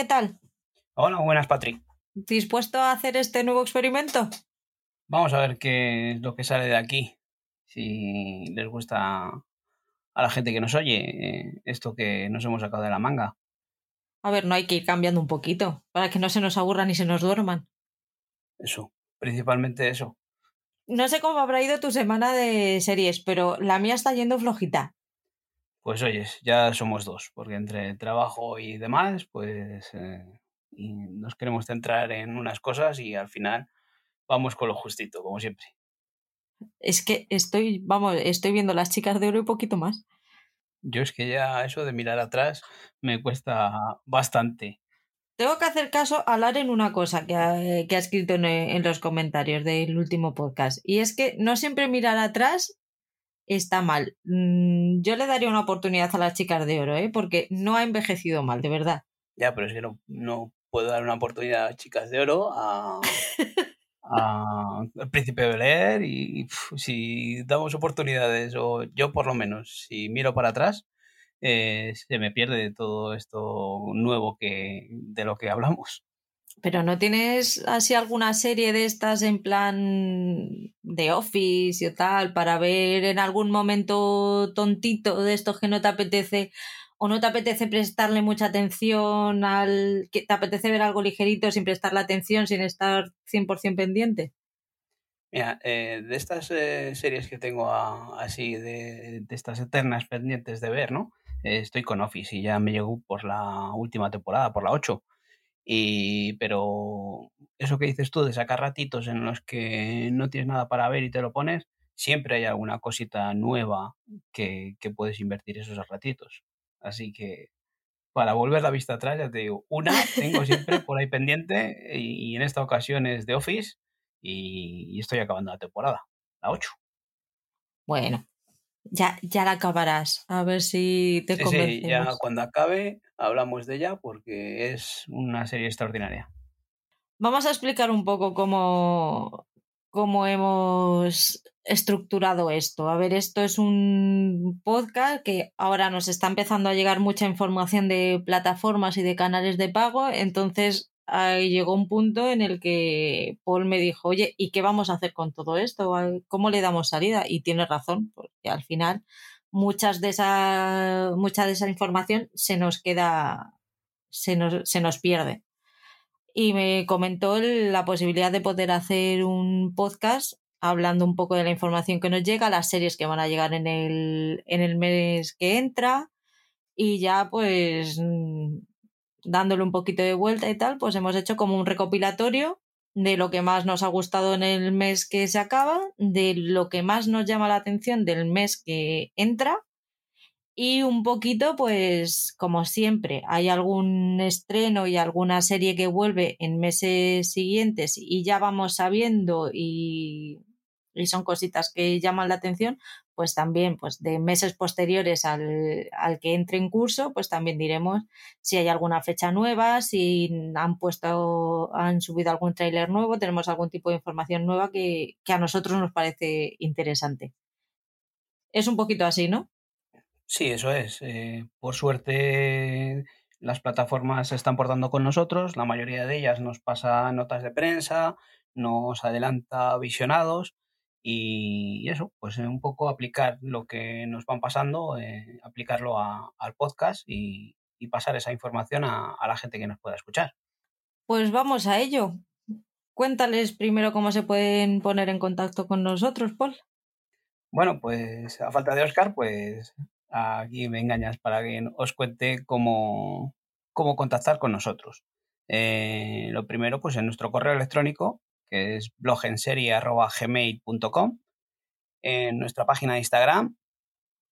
¿qué tal? Hola, buenas, Patrick. ¿Dispuesto a hacer este nuevo experimento? Vamos a ver qué es lo que sale de aquí. Si les gusta a la gente que nos oye eh, esto que nos hemos sacado de la manga. A ver, no hay que ir cambiando un poquito para que no se nos aburran y se nos duerman. Eso, principalmente eso. No sé cómo habrá ido tu semana de series, pero la mía está yendo flojita. Pues oyes, ya somos dos, porque entre trabajo y demás, pues eh, y nos queremos centrar en unas cosas y al final vamos con lo justito, como siempre. Es que estoy, vamos, estoy viendo las chicas de oro y poquito más. Yo es que ya eso de mirar atrás me cuesta bastante. Tengo que hacer caso a Lar en una cosa que ha, que ha escrito en, en, los comentarios del último podcast. Y es que no siempre mirar atrás está mal. Mm, yo le daría una oportunidad a las chicas de oro, ¿eh? porque no ha envejecido mal, de verdad. Ya, pero es que no, no puedo dar una oportunidad a chicas de oro a, a El Príncipe Bel y, si damos oportunidades, o yo por lo menos, si miro para atrás, eh, se me pierde todo esto nuevo que, de lo que hablamos. Pero no tienes así alguna serie de estas en plan de Office y tal para ver en algún momento tontito de estos que no te apetece o no te apetece prestarle mucha atención al que te apetece ver algo ligerito sin prestarle atención, sin estar 100% pendiente? Mira, eh, de estas eh, series que tengo a, así, de, de, estas eternas pendientes de ver, ¿no? Eh, estoy con Office y ya me llegó por la última temporada, por la 8. Y, pero eso que dices tú de sacar ratitos en los que no tienes nada para ver y te lo pones, siempre hay alguna cosita nueva que, que puedes invertir esos ratitos. Así que para volver la vista atrás, ya te digo, una tengo siempre por ahí pendiente y, en esta ocasión es de Office y, y, estoy acabando la temporada, la 8. Bueno, ya, ya la acabarás, a ver si te sí, convencemos. Sí, ya cuando acabe hablamos de ella porque es una serie extraordinaria. Vamos a explicar un poco cómo, cómo hemos estructurado esto. A ver, esto es un podcast que ahora nos está empezando a llegar mucha información de plataformas y de canales de pago, entonces llegó un punto en el que Paul me dijo, oye, ¿y qué vamos a hacer con todo esto? ¿Cómo le damos salida? Y tiene razón, porque al final muchas de esa, mucha de esa información se nos queda, se nos, se nos pierde y me comentó la posibilidad de poder hacer un podcast hablando un poco de la información que nos llega, las series que van a llegar en el, en el mes que entra y ya pues dándole un poquito de vuelta y tal, pues hemos hecho como un recopilatorio de lo que más nos ha gustado en el mes que se acaba, de lo que más nos llama la atención del mes que entra y un poquito, pues, como siempre, hay algún estreno y alguna serie que vuelve en meses siguientes y ya vamos sabiendo y, y son cositas que llaman la atención, pues también, pues de meses posteriores al, al, que entre en curso, pues también diremos si hay alguna fecha nueva, si han puesto, han subido algún tráiler nuevo, tenemos algún tipo de información nueva que, que a nosotros nos parece interesante. Es un poquito así, ¿no? Sí, eso es. Eh, por suerte las plataformas se están portando con nosotros, la mayoría de ellas nos pasa notas de prensa, nos adelanta visionados y, eso, pues eh, un poco aplicar lo que nos van pasando, eh, aplicarlo a, al podcast y, y, pasar esa información a, a la gente que nos pueda escuchar. Pues vamos a ello. Cuéntales primero cómo se pueden poner en contacto con nosotros, Paul. Bueno, pues a falta de Oscar, pues aquí me engañas para que os cuente cómo, cómo contactar con nosotros. Eh, lo primero, pues en nuestro correo electrónico, que es blogenserie.gmail.com, en nuestra página de Instagram,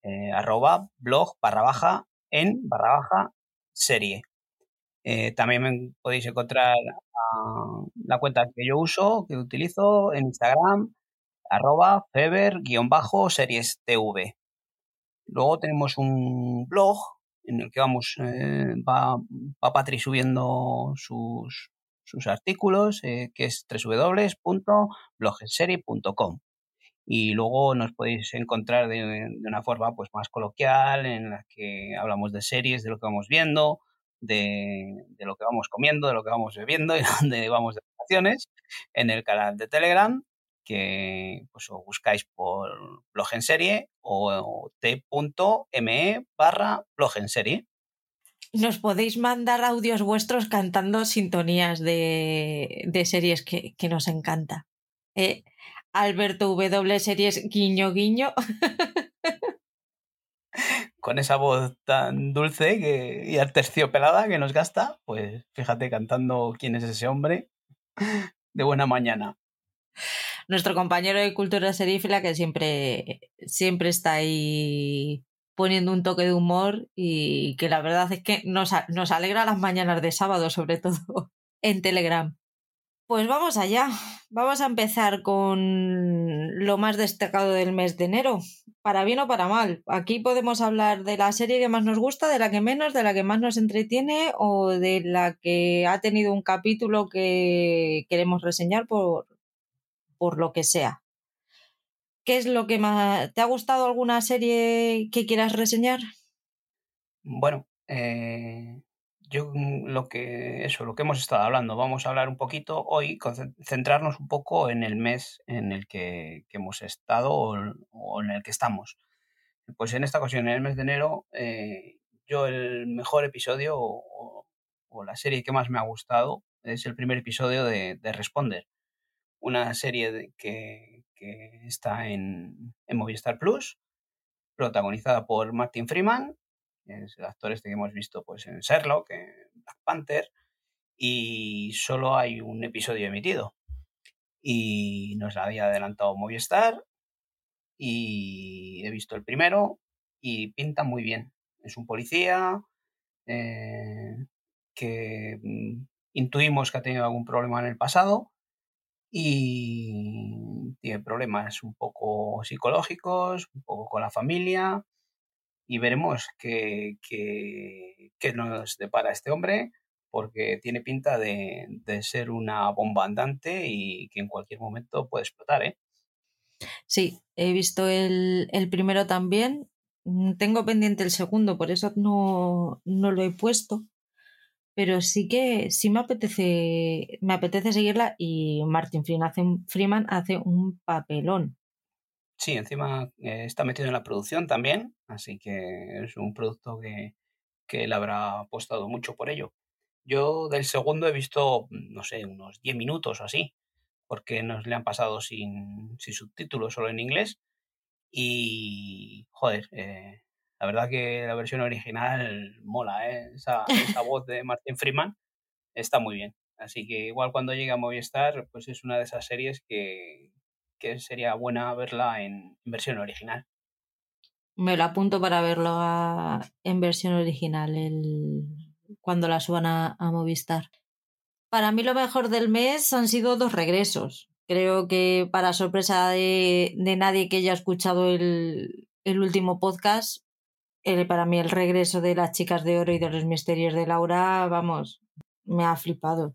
eh, arroba blog barra baja en barra baja serie. Eh, también podéis encontrar la cuenta que yo uso, que utilizo en Instagram, arroba feber-series tv. Luego tenemos un blog en el que vamos, eh, va, subiendo sus, sus artículos, eh, que es www.blogeserie.com. Y luego nos podéis encontrar de, una forma pues más coloquial, en la que hablamos de series, de lo que vamos viendo, de, lo que vamos comiendo, de lo que vamos bebiendo y dónde vamos de vacaciones en el canal de Telegram que pues, buscáis por blog en serie o t.me barra. Nos podéis mandar audios vuestros cantando sintonías de, series que, nos encanta. Eh, Alberto W Series guiño guiño. Con esa voz tan dulce que, y terciopelada que nos gasta, pues fíjate cantando quién es ese hombre de buena mañana. Nuestro compañero de cultura serífila que siempre, siempre está ahí poniendo un toque de humor y que la verdad es que nos, alegra las mañanas de sábado, sobre todo en Telegram. Pues vamos allá. Vamos a empezar con lo más destacado del mes de enero, para bien o para mal. Aquí podemos hablar de la serie que más nos gusta, de la que menos, de la que más nos entretiene o de la que ha tenido un capítulo que queremos reseñar por, por lo que sea. ¿Qué es lo que más... ¿Te ha gustado alguna serie que quieras reseñar? Bueno, eh, yo mm, lo que eso, lo que hemos estado hablando, vamos a hablar un poquito hoy, centrarnos un poco en el mes en el que, hemos estado o, en el que estamos. Pues en esta ocasión, en el mes de enero, eh, yo el mejor episodio o, la serie que más me ha gustado es el primer episodio de, Responder, una serie que, que, está en, en Movistar Plus, protagonizada por Martin Freeman es el actor este que hemos visto pues, en Sherlock, en Black Panther, y solo hay un episodio emitido. Y nos la había adelantado Movistar, y he visto el primero, y pinta muy bien. Es un policía eh, que mm, intuimos que ha tenido algún problema en el pasado y tiene problemas un poco psicológicos, un poco con la familia y veremos qué, nos depara este hombre, porque tiene pinta de, ser una bomba andante y que en cualquier momento puede explotar. ¿eh? Sí, he visto el, primero también. Mm, tengo pendiente el segundo, por eso no, lo he puesto. Pero sí que sí me apetece, me apetece seguirla y Martin Freeman hace un papelón. Sí, encima eh, está metido en la producción también, así que es un producto que, que él habrá apostado mucho por ello. Yo del segundo he visto, no sé, unos 10 minutos o así, porque nos le han pasado sin, sin subtítulos, solo en inglés. Y, joder, eh, la verdad que la versión original mola, ¿eh? esa, esa voz de Martin Freeman está muy bien. Así que igual cuando llegue a Movistar, pues es una de esas series que, que sería buena verla en, versión original. Me lo apunto para verlo en versión original el, cuando la suban a, Movistar. Para mí lo mejor del mes han sido dos regresos. Creo que para sorpresa de, nadie que haya escuchado el, último podcast, para mí el regreso de las chicas de oro y de los misterios de Laura, vamos, me ha flipado.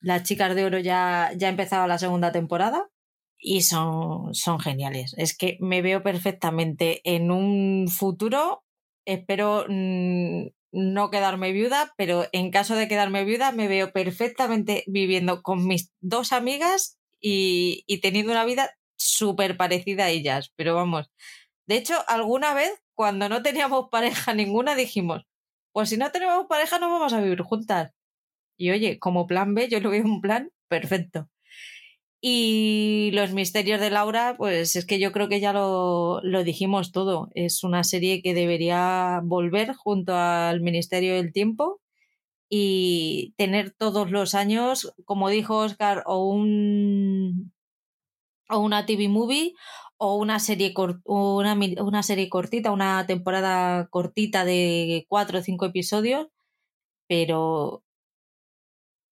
las chicas de oro ya, ya ha empezado la segunda temporada y son, son geniales. Es que me veo perfectamente en un futuro, espero mm, no quedarme viuda, pero en caso de quedarme viuda me veo perfectamente viviendo con mis dos amigas y, y teniendo una vida súper parecida a ellas. Pero vamos, de hecho, alguna vez cuando no teníamos pareja ninguna dijimos, pues si no tenemos pareja no vamos a vivir juntas. Y oye, como plan B yo lo veo un plan perfecto. Y Los Misterios de Laura, pues es que yo creo que ya lo, lo, dijimos todo. Es una serie que debería volver junto al Ministerio del Tiempo y tener todos los años, como dijo Oscar, o un o una TV movie o una serie una, una serie cortita, una temporada cortita de cuatro o cinco episodios, pero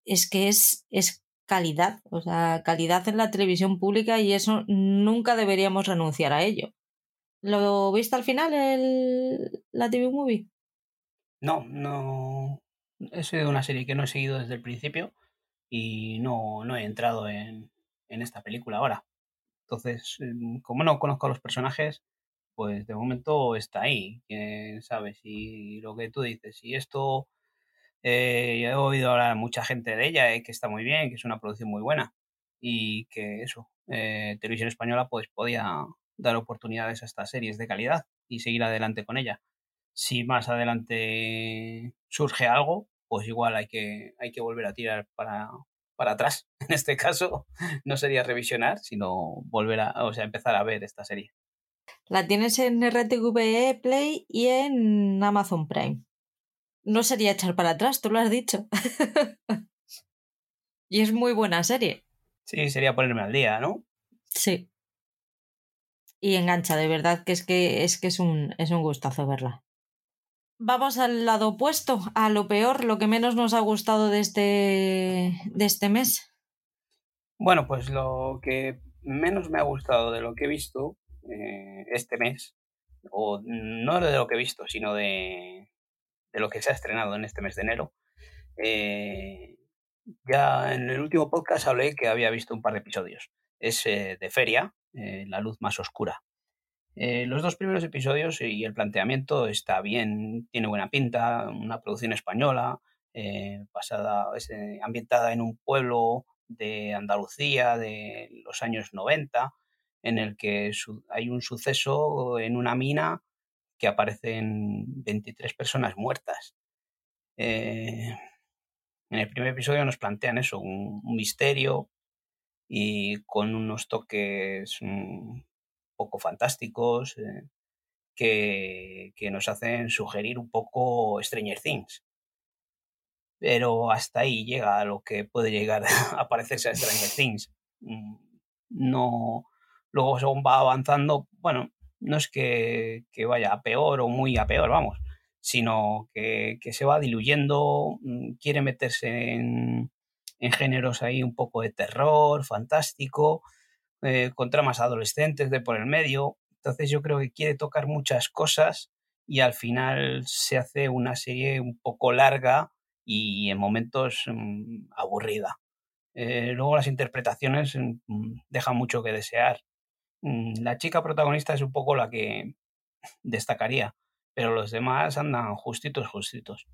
es que es, es calidad, o sea, calidad en la televisión pública y eso nunca deberíamos renunciar a ello. ¿Lo viste al final el, la TV Movie? No, no. He sido una serie que no he seguido desde el principio y no, no he entrado en, en esta película ahora. Entonces, em, como no conozco a los personajes, pues de momento está ahí. Quién sabe si lo que tú dices, si esto Eh, he oído hablar a mucha gente de ella, eh, que está muy bien, que es una producción muy buena y que eso, eh, Televisión Española pues podía dar oportunidades a estas series de calidad y seguir adelante con ella. Si más adelante surge algo, pues igual hay que, hay que volver a tirar para, para atrás. En este caso, no sería revisionar, sino volver a, o sea, empezar a ver esta serie. La tienes en RTV Play y en Amazon Prime. No sería echar para atrás, tú lo has dicho. y es muy buena serie. Sí, sería ponerme al día, ¿no? Sí. Y engancha, de verdad que es que es que es un, es un gustazo verla. Vamos al lado opuesto, a lo peor, lo que menos nos ha gustado de este, de este mes. Bueno, pues lo que menos me ha gustado de lo que he visto eh, este mes, o no de lo que he visto, sino de, de, lo que se ha estrenado en este mes de enero. Eh, ya en el último podcast hablé que había visto un par de episodios. Es eh, de Feria, La luz más oscura. Los dos primeros episodios y el planteamiento está bien, tiene buena pinta, una producción española, pasada, ambientada en un pueblo de Andalucía de los años 90, en el que hay un suceso en una mina que aparecen 23 personas muertas. Eh, en el primer episodio nos plantean eso, un, misterio y con unos toques un poco fantásticos eh, que, que, nos hacen sugerir un poco Stranger Things. Pero hasta ahí llega lo que puede llegar a parecerse a Stranger Things. Mm, no, Luego, según va avanzando, bueno, no es que, vaya a peor o muy a peor, vamos, sino que, se va diluyendo, mm, quiere meterse en, géneros ahí un poco de terror, fantástico, eh, con tramas adolescentes de por el medio. Entonces yo creo que quiere tocar muchas cosas y al final se hace una serie un poco larga y en momentos mm, aburrida. Eh, luego las interpretaciones mm, dejan mucho que desear. Mm, la chica protagonista es un poco la que destacaría, pero los demás andan justitos, justitos.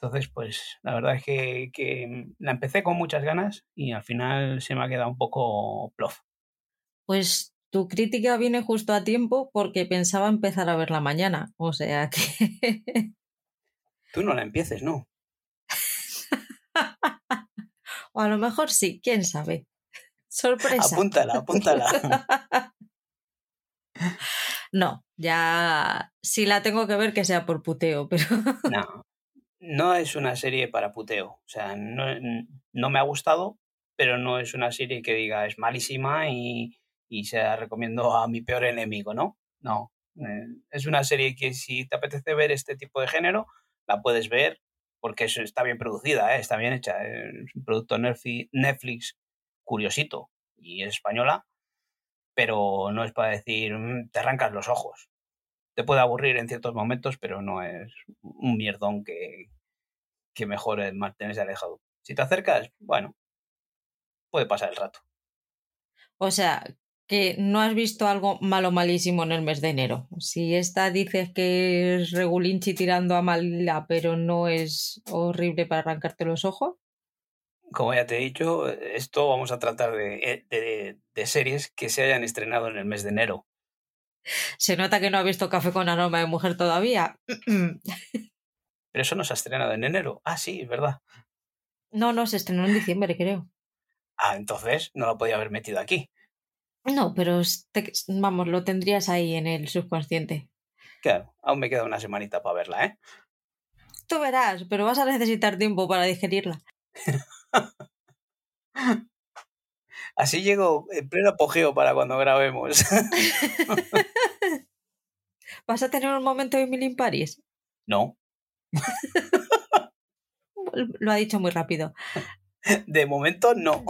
Entonces, pues la verdad es que, la empecé con muchas ganas y al final se me ha quedado un poco plof. Pues tu crítica viene justo a tiempo porque pensaba empezar a verla mañana, o sea que... Tú no la empieces, ¿no? o a lo mejor sí, quién sabe. Sorpresa. Apúntala, apúntala. no, ya si la tengo que ver que sea por puteo, pero... no, no es una serie para puteo. O sea, no, no, me ha gustado, pero no es una serie que diga es malísima y, y se la recomiendo a mi peor enemigo, ¿no? No. Eh, es una serie que si te apetece ver este tipo de género, la puedes ver porque está bien producida, ¿eh? está bien hecha. Es un producto Netflix curiosito y es española, pero no es para decir mm, te arrancas los ojos. Te puede aburrir en ciertos momentos, pero no es un mierdón que, que mejor mantenerse alejado. Si te acercas, bueno, puede pasar el rato. O sea, que no has visto algo malo malísimo en el mes de enero. Si esta dices que es regulinchi tirando a mala, pero no es horrible para arrancarte los ojos como ya te he dicho, esto vamos a tratar eh, de, series que se hayan estrenado en el mes de enero. Se nota que no ha visto Café con aroma de mujer todavía. Pero eso no se ha estrenado en enero. Ah, sí, es verdad. No, no, se estrenó en diciembre, creo. Ah, entonces no lo podía haber metido aquí. No, pero vamos, lo tendrías ahí en el subconsciente. Claro, aún me queda una semanita para verla, ¿eh? Tú verás, pero vas a necesitar tiempo para digerirla. Así llego en pleno apogeo para cuando grabemos. ¿Vas a tener un momento de mil impares? No. Lo ha dicho muy rápido. De momento no.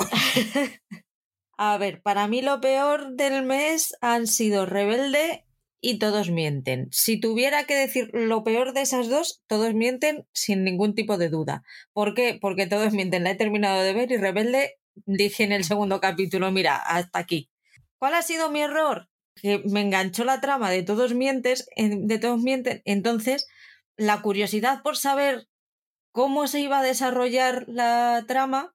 A ver, para mí lo peor del mes han sido Rebelde y Todos mienten. Si tuviera que decir lo peor de esas dos, Todos mienten sin ningún tipo de duda. ¿Por qué? Porque Todos mienten. La he terminado de ver y Rebelde dije en el segundo capítulo, mira, hasta aquí. ¿Cuál ha sido mi error? Que me enganchó la trama de Todos mientes, de Todos mienten. Entonces, la curiosidad por saber cómo se iba a desarrollar la trama,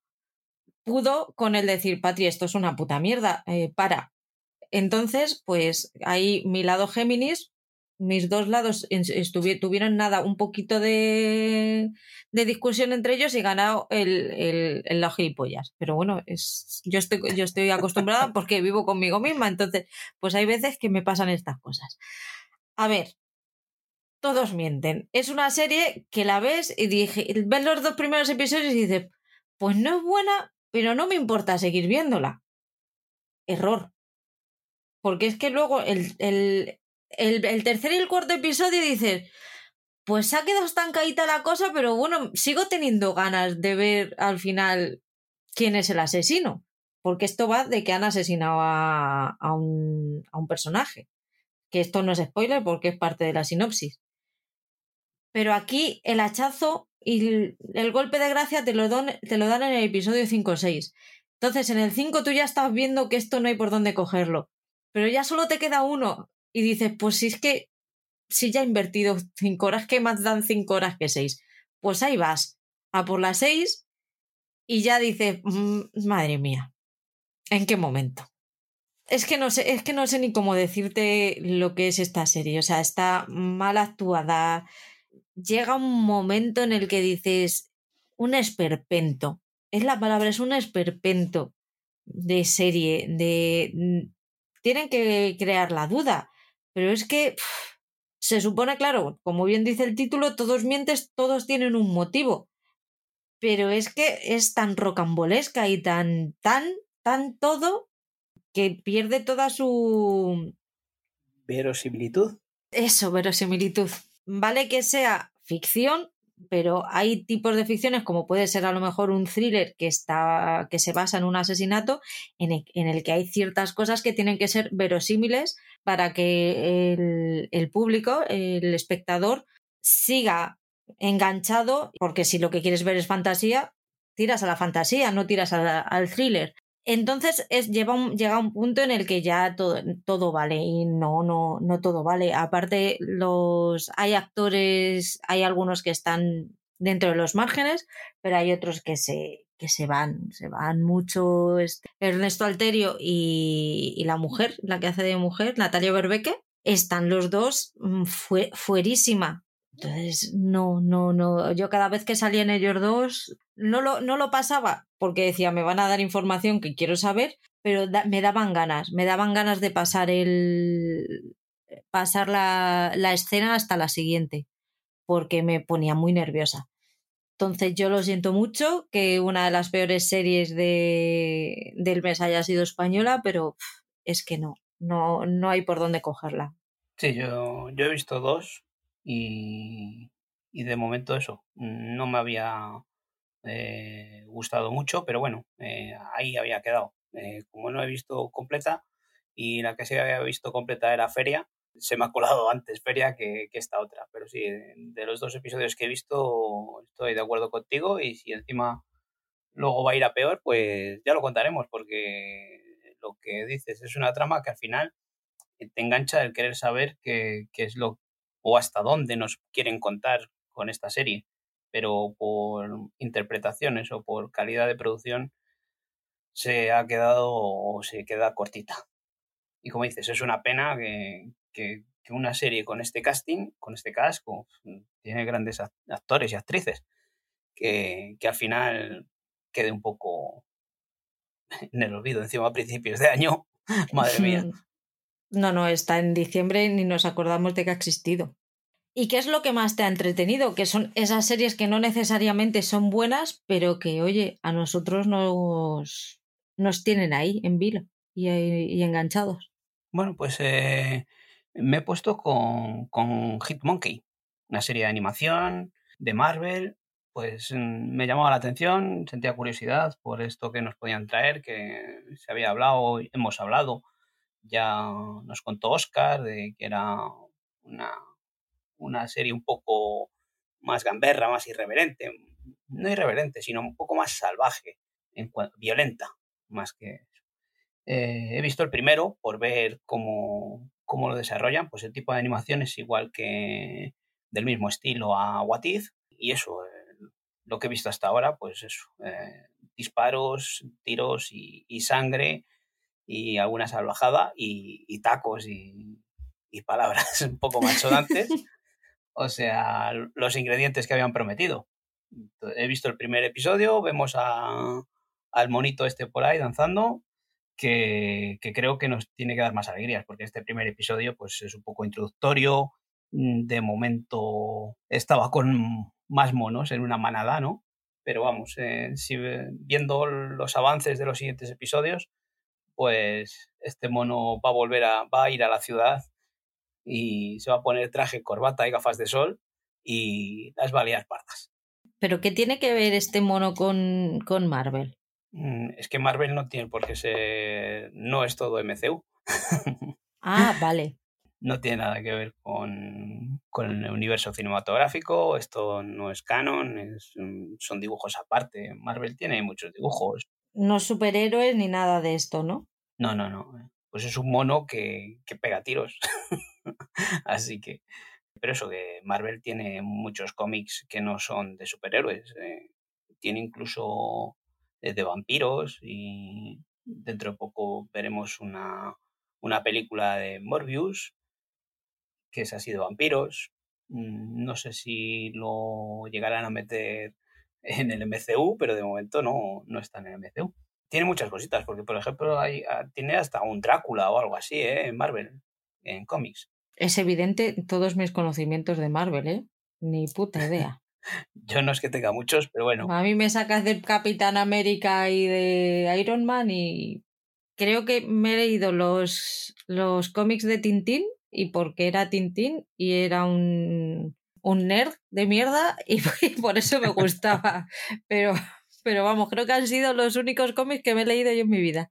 pudo con el decir, Patri, esto es una puta mierda, eh, para. Entonces, pues ahí mi lado Géminis, mis dos lados tuvieron nada, un poquito de, de, discusión entre ellos y ganado el, el, el lado. Pero bueno, es, yo, estoy, yo estoy acostumbrada porque vivo conmigo misma, entonces, pues hay veces que me pasan estas cosas. A ver, todos mienten. Es una serie que la ves y dije, ves los dos primeros episodios y dices, pues no es buena, pero no me importa seguir viéndola. Error. Porque es que luego el, el, el, tercer y el cuarto episodio dices, pues ha quedado estancadita la cosa, pero bueno, sigo teniendo ganas de ver al final quién es el asesino. Porque esto va de que han asesinado a, a, un, a un personaje. Que esto no es spoiler porque es parte de la sinopsis. Pero aquí el hachazo y el, golpe de gracia te lo, te lo dan en el episodio 5 o 6. Entonces, en el 5 tú ya estás viendo que esto no hay por dónde cogerlo. Pero ya solo te queda uno. Y dices, pues si es que si ya he invertido 5 horas, ¿qué más dan 5 horas que 6? Pues ahí vas, a por las 6 y ya dices, mm, madre mía, ¿en qué momento? Es que no sé, es que no sé ni cómo decirte lo que es esta serie. O sea, está mal actuada, llega un momento en el que dices un esperpento. Es la palabra, es un esperpento de serie, de... Mm, tienen que crear la duda, pero es que se supone, claro, como bien dice el título, todos mientes, todos tienen un motivo. Pero es que es tan rocambolesca y tan, tan, tan todo que pierde toda su... Verosimilitud. Eso, verosimilitud vale que sea ficción, pero hay tipos de ficciones como puede ser a lo mejor un thriller que está que se basa en un asesinato en el, que hay ciertas cosas que tienen que ser verosímiles para que el, el público, el espectador, siga enganchado, porque si lo que quieres ver es fantasía, tiras a la fantasía, no tiras al thriller. Entonces es, lleva llega un punto en el que ya todo, todo vale y no, no, no todo vale. Aparte, los, hay actores, hay algunos que están dentro de los márgenes, pero hay otros que se, que se van, se van mucho. Este, Ernesto Alterio y, y la mujer, la que hace de mujer, Natalia Berbeque, están los dos mm, fue, fuerísima. Entonces, no, no, no. Yo cada vez que salían ellos dos, no lo, no lo pasaba porque decía, me van a dar información que quiero saber, pero me daban ganas, me daban ganas de pasar el pasar la, la escena hasta la siguiente, porque me ponía muy nerviosa. Entonces yo lo siento mucho que una de las peores series de, del mes haya sido española, pero es que no, no, no hay por dónde cogerla. Sí, yo, yo he visto dos y, y de momento eso, no me había eh, gustado mucho, pero bueno, eh, ahí había quedado. Eh, como no he visto completa y la que sí había visto completa era Feria, se me ha colado antes Feria que, esta otra. Pero sí, de los dos episodios que he visto estoy de acuerdo contigo y si encima luego va a ir a peor, pues ya lo contaremos porque lo que dices es una trama que al final te engancha el querer saber qué, qué es lo o hasta dónde nos quieren contar con esta serie, pero por interpretaciones o por calidad de producción se ha quedado o se queda cortita. Y como dices, es una pena que, que, una serie con este casting, con este casco, tiene grandes actores y actrices, que, que al final quede un poco en el olvido encima a principios de año. Madre mía. No, no, está en diciembre ni nos acordamos de que ha existido. ¿Y qué es lo que más te ha entretenido? Que son esas series que no necesariamente son buenas, pero que, oye, a nosotros nos, nos tienen ahí en vilo y, enganchados. Bueno, pues eh, me he puesto con, con Hitmonkey, una serie de animación de Marvel. Pues mm, me llamaba la atención, sentía curiosidad por esto que nos podían traer, que se había hablado, hemos hablado ya nos contó Oscar de que era una, una serie un poco más gamberra, más irreverente, no irreverente, sino un poco más salvaje, en violenta, más que. Eh, he visto el primero por ver cómo, cómo, lo desarrollan, pues el tipo de animación es igual que del mismo estilo a What y eso, lo que he visto hasta ahora, pues eso, eh, disparos, tiros y, sangre y alguna salvajada y, tacos y, palabras un poco malsonantes. o sea, los ingredientes que habían prometido. He visto el primer episodio, vemos a, al monito este por ahí danzando, que, creo que nos tiene que dar más alegrías, porque este primer episodio pues, es un poco introductorio. Mm, de momento estaba con más monos en una manada, ¿no? Pero vamos, eh, si, viendo los avances de los siguientes episodios, pues este mono va a volver a, va a ir a la ciudad y se va a poner traje, corbata y gafas de sol y las va a liar pardas. ¿Pero qué tiene que ver este mono con, con Marvel? Mm, es que Marvel no tiene porque se no es todo MCU. ah, vale. No tiene nada que ver con, el universo cinematográfico, esto no es canon, mm, son dibujos aparte. Marvel tiene muchos dibujos. No superhéroes ni nada de esto, ¿no? No, no, no. Pues es un mono que, que pega tiros. Así que. Pero eso, que Marvel tiene muchos cómics que no son de superhéroes. Eh, tiene incluso de vampiros y dentro de poco veremos una, una película de Morbius que es así de vampiros. Mm, no sé si lo llegarán a meter en el MCU, pero de momento no, no está en el MCU. Tiene muchas cositas, porque por ejemplo hay, ah, tiene hasta un Drácula o algo así ¿eh? en Marvel, en cómics. Es evidente todos mis conocimientos de Marvel, ¿eh? Ni puta idea. Yo no es que tenga muchos, pero bueno. A mí me sacas de Capitán América y de Iron Man y creo que me he leído los, los cómics de Tintín y porque era Tintín y era un, un nerd de mierda y, por eso me gustaba. pero, pero vamos, creo que han sido los únicos cómics que me he leído yo en mi vida.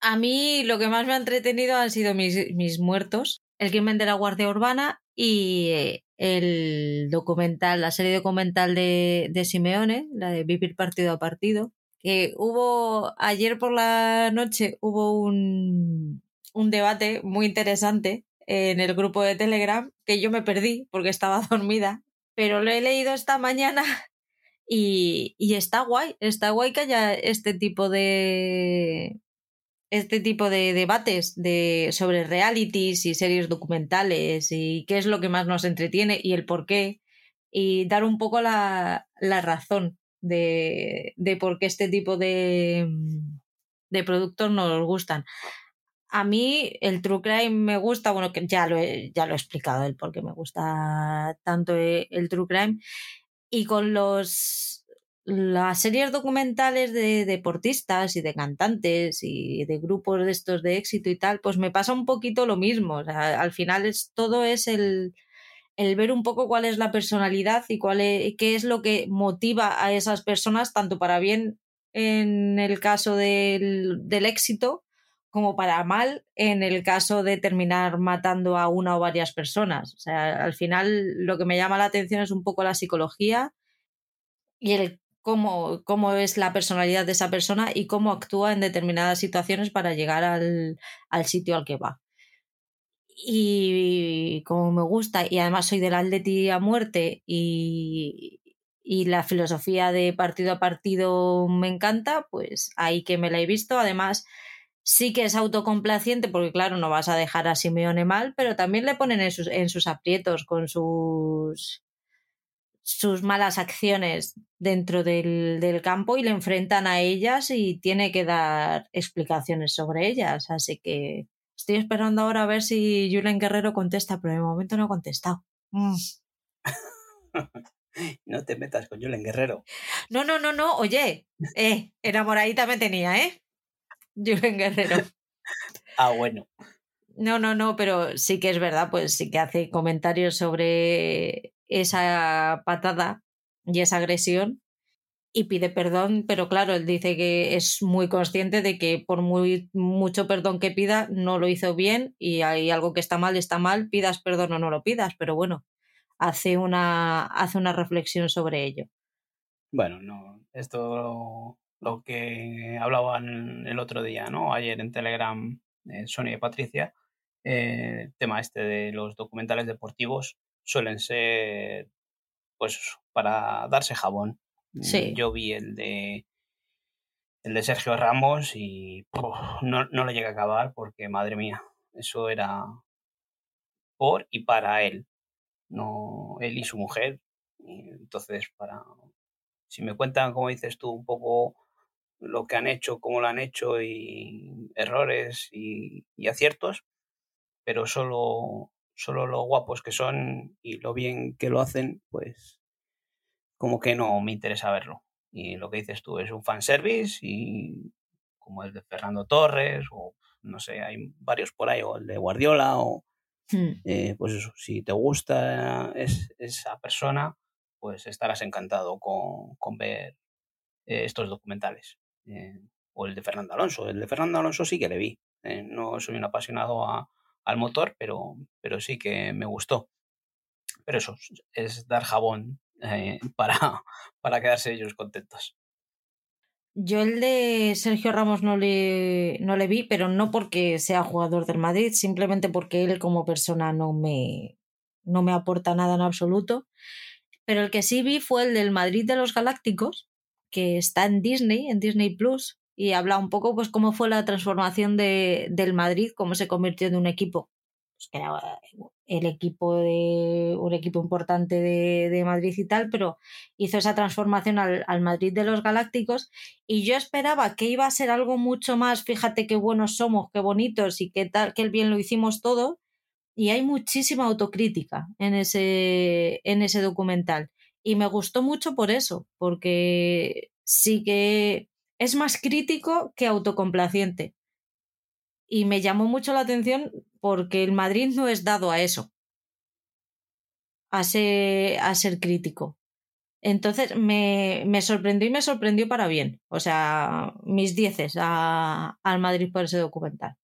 A mí lo que más me ha entretenido han sido mis, mis muertos, el crimen de la Guardia Urbana y eh, el documental, la serie documental de, de Simeone, la de Vivir Partido a Partido, que hubo ayer por la noche hubo un, un debate muy interesante en el grupo de Telegram que yo me perdí porque estaba dormida, pero lo he leído esta mañana y, y está guay, está guay que haya este tipo de, este tipo de debates de, sobre realities y series documentales y qué es lo que más nos entretiene y el por qué y dar un poco la, la razón de, de, por qué este tipo de, de productos nos gustan. A mí el True Crime me gusta, bueno, que ya lo he, ya lo he explicado el por qué me gusta tanto el True Crime. Y con los las series documentales de deportistas y de cantantes y de grupos de estos de éxito y tal, pues me pasa un poquito lo mismo. al final es, todo es el, el, ver un poco cuál es la personalidad y cuál es, qué es lo que motiva a esas personas, tanto para bien en el caso del, del éxito como para mal en el caso de terminar matando a una o varias personas. O sea, al final lo que me llama la atención es un poco la psicología y el cómo, cómo es la personalidad de esa persona y cómo actúa en determinadas situaciones para llegar al, al sitio al que va. Y como me gusta, y además soy del Atleti a muerte y, y la filosofía de partido a partido me encanta, pues ahí que me la he visto. Además, sí que es autocomplaciente porque claro, no vas a dejar a Simeone mal, pero también le ponen en sus, en sus aprietos con sus sus malas acciones dentro del, del, campo y le enfrentan a ellas y tiene que dar explicaciones sobre ellas. Así que estoy esperando ahora a ver si Julen Guerrero contesta, pero de momento no ha contestado. Mm. no te metas con Julen Guerrero. No, no, no, no. Oye, eh, enamoradita me tenía, ¿eh? Julen Guerrero. ah, bueno. No, no, no, pero sí que es verdad, pues sí que hace comentarios sobre esa patada y esa agresión y pide perdón, pero claro, él dice que es muy consciente de que por muy mucho perdón que pida, no lo hizo bien y hay algo que está mal, está mal, pidas perdón o no lo pidas, pero bueno, hace una, hace una reflexión sobre ello. Bueno, no, esto lo que hablaban el otro día, ¿no? Ayer en Telegram, eh, Sonia y Patricia, eh, tema este de los documentales deportivos suelen ser, pues, para darse jabón. Sí. Yo vi el de el de Sergio Ramos y no, no lo llegué a acabar porque, madre mía, eso era por y para él, no él y su mujer. entonces, para si me cuentan, como dices tú, un poco lo que han hecho, cómo lo han hecho y errores y, y aciertos, pero solo, solo lo guapos que son y lo bien que lo hacen, pues como que no me interesa verlo. Y lo que dices tú es un fanservice y como el de Fernando Torres o no sé, hay varios por ahí, o el de Guardiola o hmm. eh, pues eso, si te gusta es, esa persona, pues estarás encantado con, con ver eh, estos documentales. Eh, o el de Fernando Alonso. El de Fernando Alonso sí que le vi. no soy un apasionado al motor, pero, pero sí que me gustó. Pero eso es dar jabón eh, para, para quedarse ellos contentos. Yo el de Sergio Ramos no le, no le vi, pero no porque sea jugador del Madrid, simplemente porque él como persona no me, no me aporta nada en absoluto. Pero el que sí vi fue el del Madrid de los Galácticos, que está en Disney, en Disney Plus, y habla un poco pues cómo fue la transformación de, del Madrid, cómo se convirtió en un equipo pues, que era el equipo de un equipo importante de, Madrid y tal, pero hizo esa transformación al, al, Madrid de los Galácticos y yo esperaba que iba a ser algo mucho más, fíjate qué buenos somos, qué bonitos y qué tal, qué bien lo hicimos todo. Y hay muchísima autocrítica en ese, en ese documental. Y me gustó mucho por eso, porque sí que es más crítico que autocomplaciente y me llamó mucho la atención porque el Madrid no es dado a eso, a ser, a ser crítico. Entonces me, me, sorprendió y me sorprendió para bien. O sea, mis dieces al Madrid por ese documental.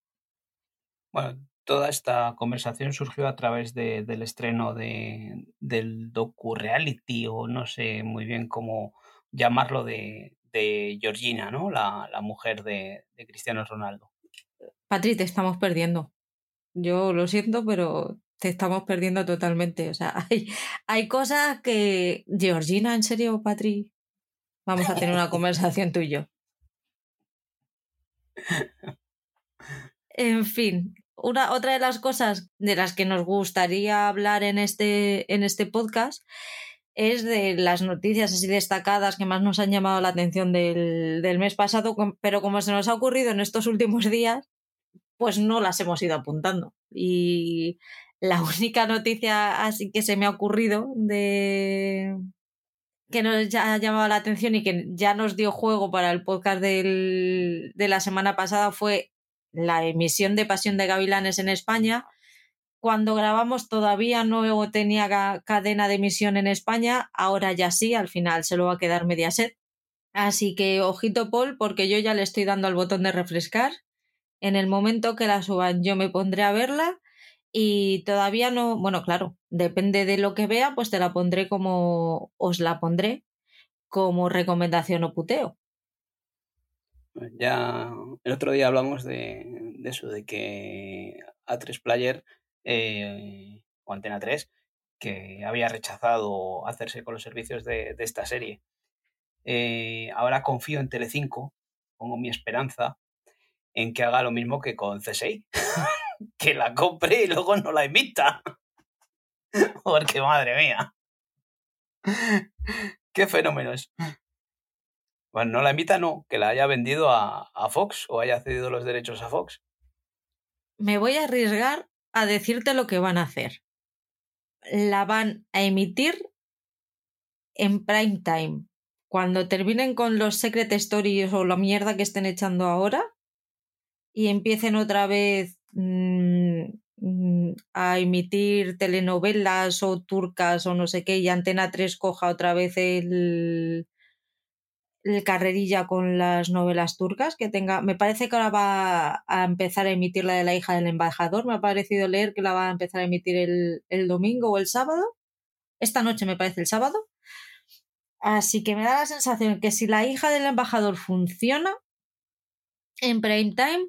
Bueno, toda esta conversación surgió a través de, del estreno de, del docu-reality, o no sé muy bien cómo llamarlo, de, de Georgina, ¿no? La, la mujer de, de Cristiano Ronaldo. Patri, te estamos perdiendo. Yo lo siento, pero te estamos perdiendo totalmente. O sea, hay, hay cosas que. Georgina, ¿en serio, Patri? Vamos a tener una conversación tú y yo. En fin, una, otra de las cosas de las que nos gustaría hablar en este, en este podcast es de las noticias así destacadas que más nos han llamado la atención del, del mes pasado, pero como se nos ha ocurrido en estos últimos días, pues no las hemos ido apuntando. Y la única noticia así que se me ha ocurrido de que nos ha llamado la atención y que ya nos dio juego para el podcast del, de la semana pasada fue la emisión de Pasión de Gavilanes en España. Cuando grabamos todavía no tenía cadena de emisión en España, ahora ya sí, al final se lo va a quedar Mediaset. Así que ojito Paul, porque yo ya le estoy dando al botón de refrescar en el momento que la suban yo me pondré a verla y todavía no, bueno, claro, depende de lo que vea, pues te la pondré como, os la pondré como recomendación o puteo. Ya el otro día hablamos de, eso, de que A3 Player eh, o Antena 3 que había rechazado hacerse con los servicios de, esta serie. Eh, ahora confío en Telecinco, pongo mi esperanza en que haga lo mismo que con C6. que la compre y luego no la emita. Porque madre mía. Qué fenómeno es. Bueno, no la emita, no, que la haya vendido a Fox o haya cedido los derechos a Fox. Me voy a arriesgar a decirte lo que van a hacer. La van a emitir en prime time. Cuando terminen con los Secret Stories o la mierda que estén echando ahora, y empiecen otra vez mm, mm, a emitir telenovelas o turcas o no sé qué y Antena 3 coja otra vez el, el carrerilla con las novelas turcas que tenga me parece que ahora va a empezar a emitir la de la hija del embajador me ha parecido leer que la va a empezar a emitir el, el domingo o el sábado esta noche me parece el sábado así que me da la sensación que si la hija del embajador funciona en prime time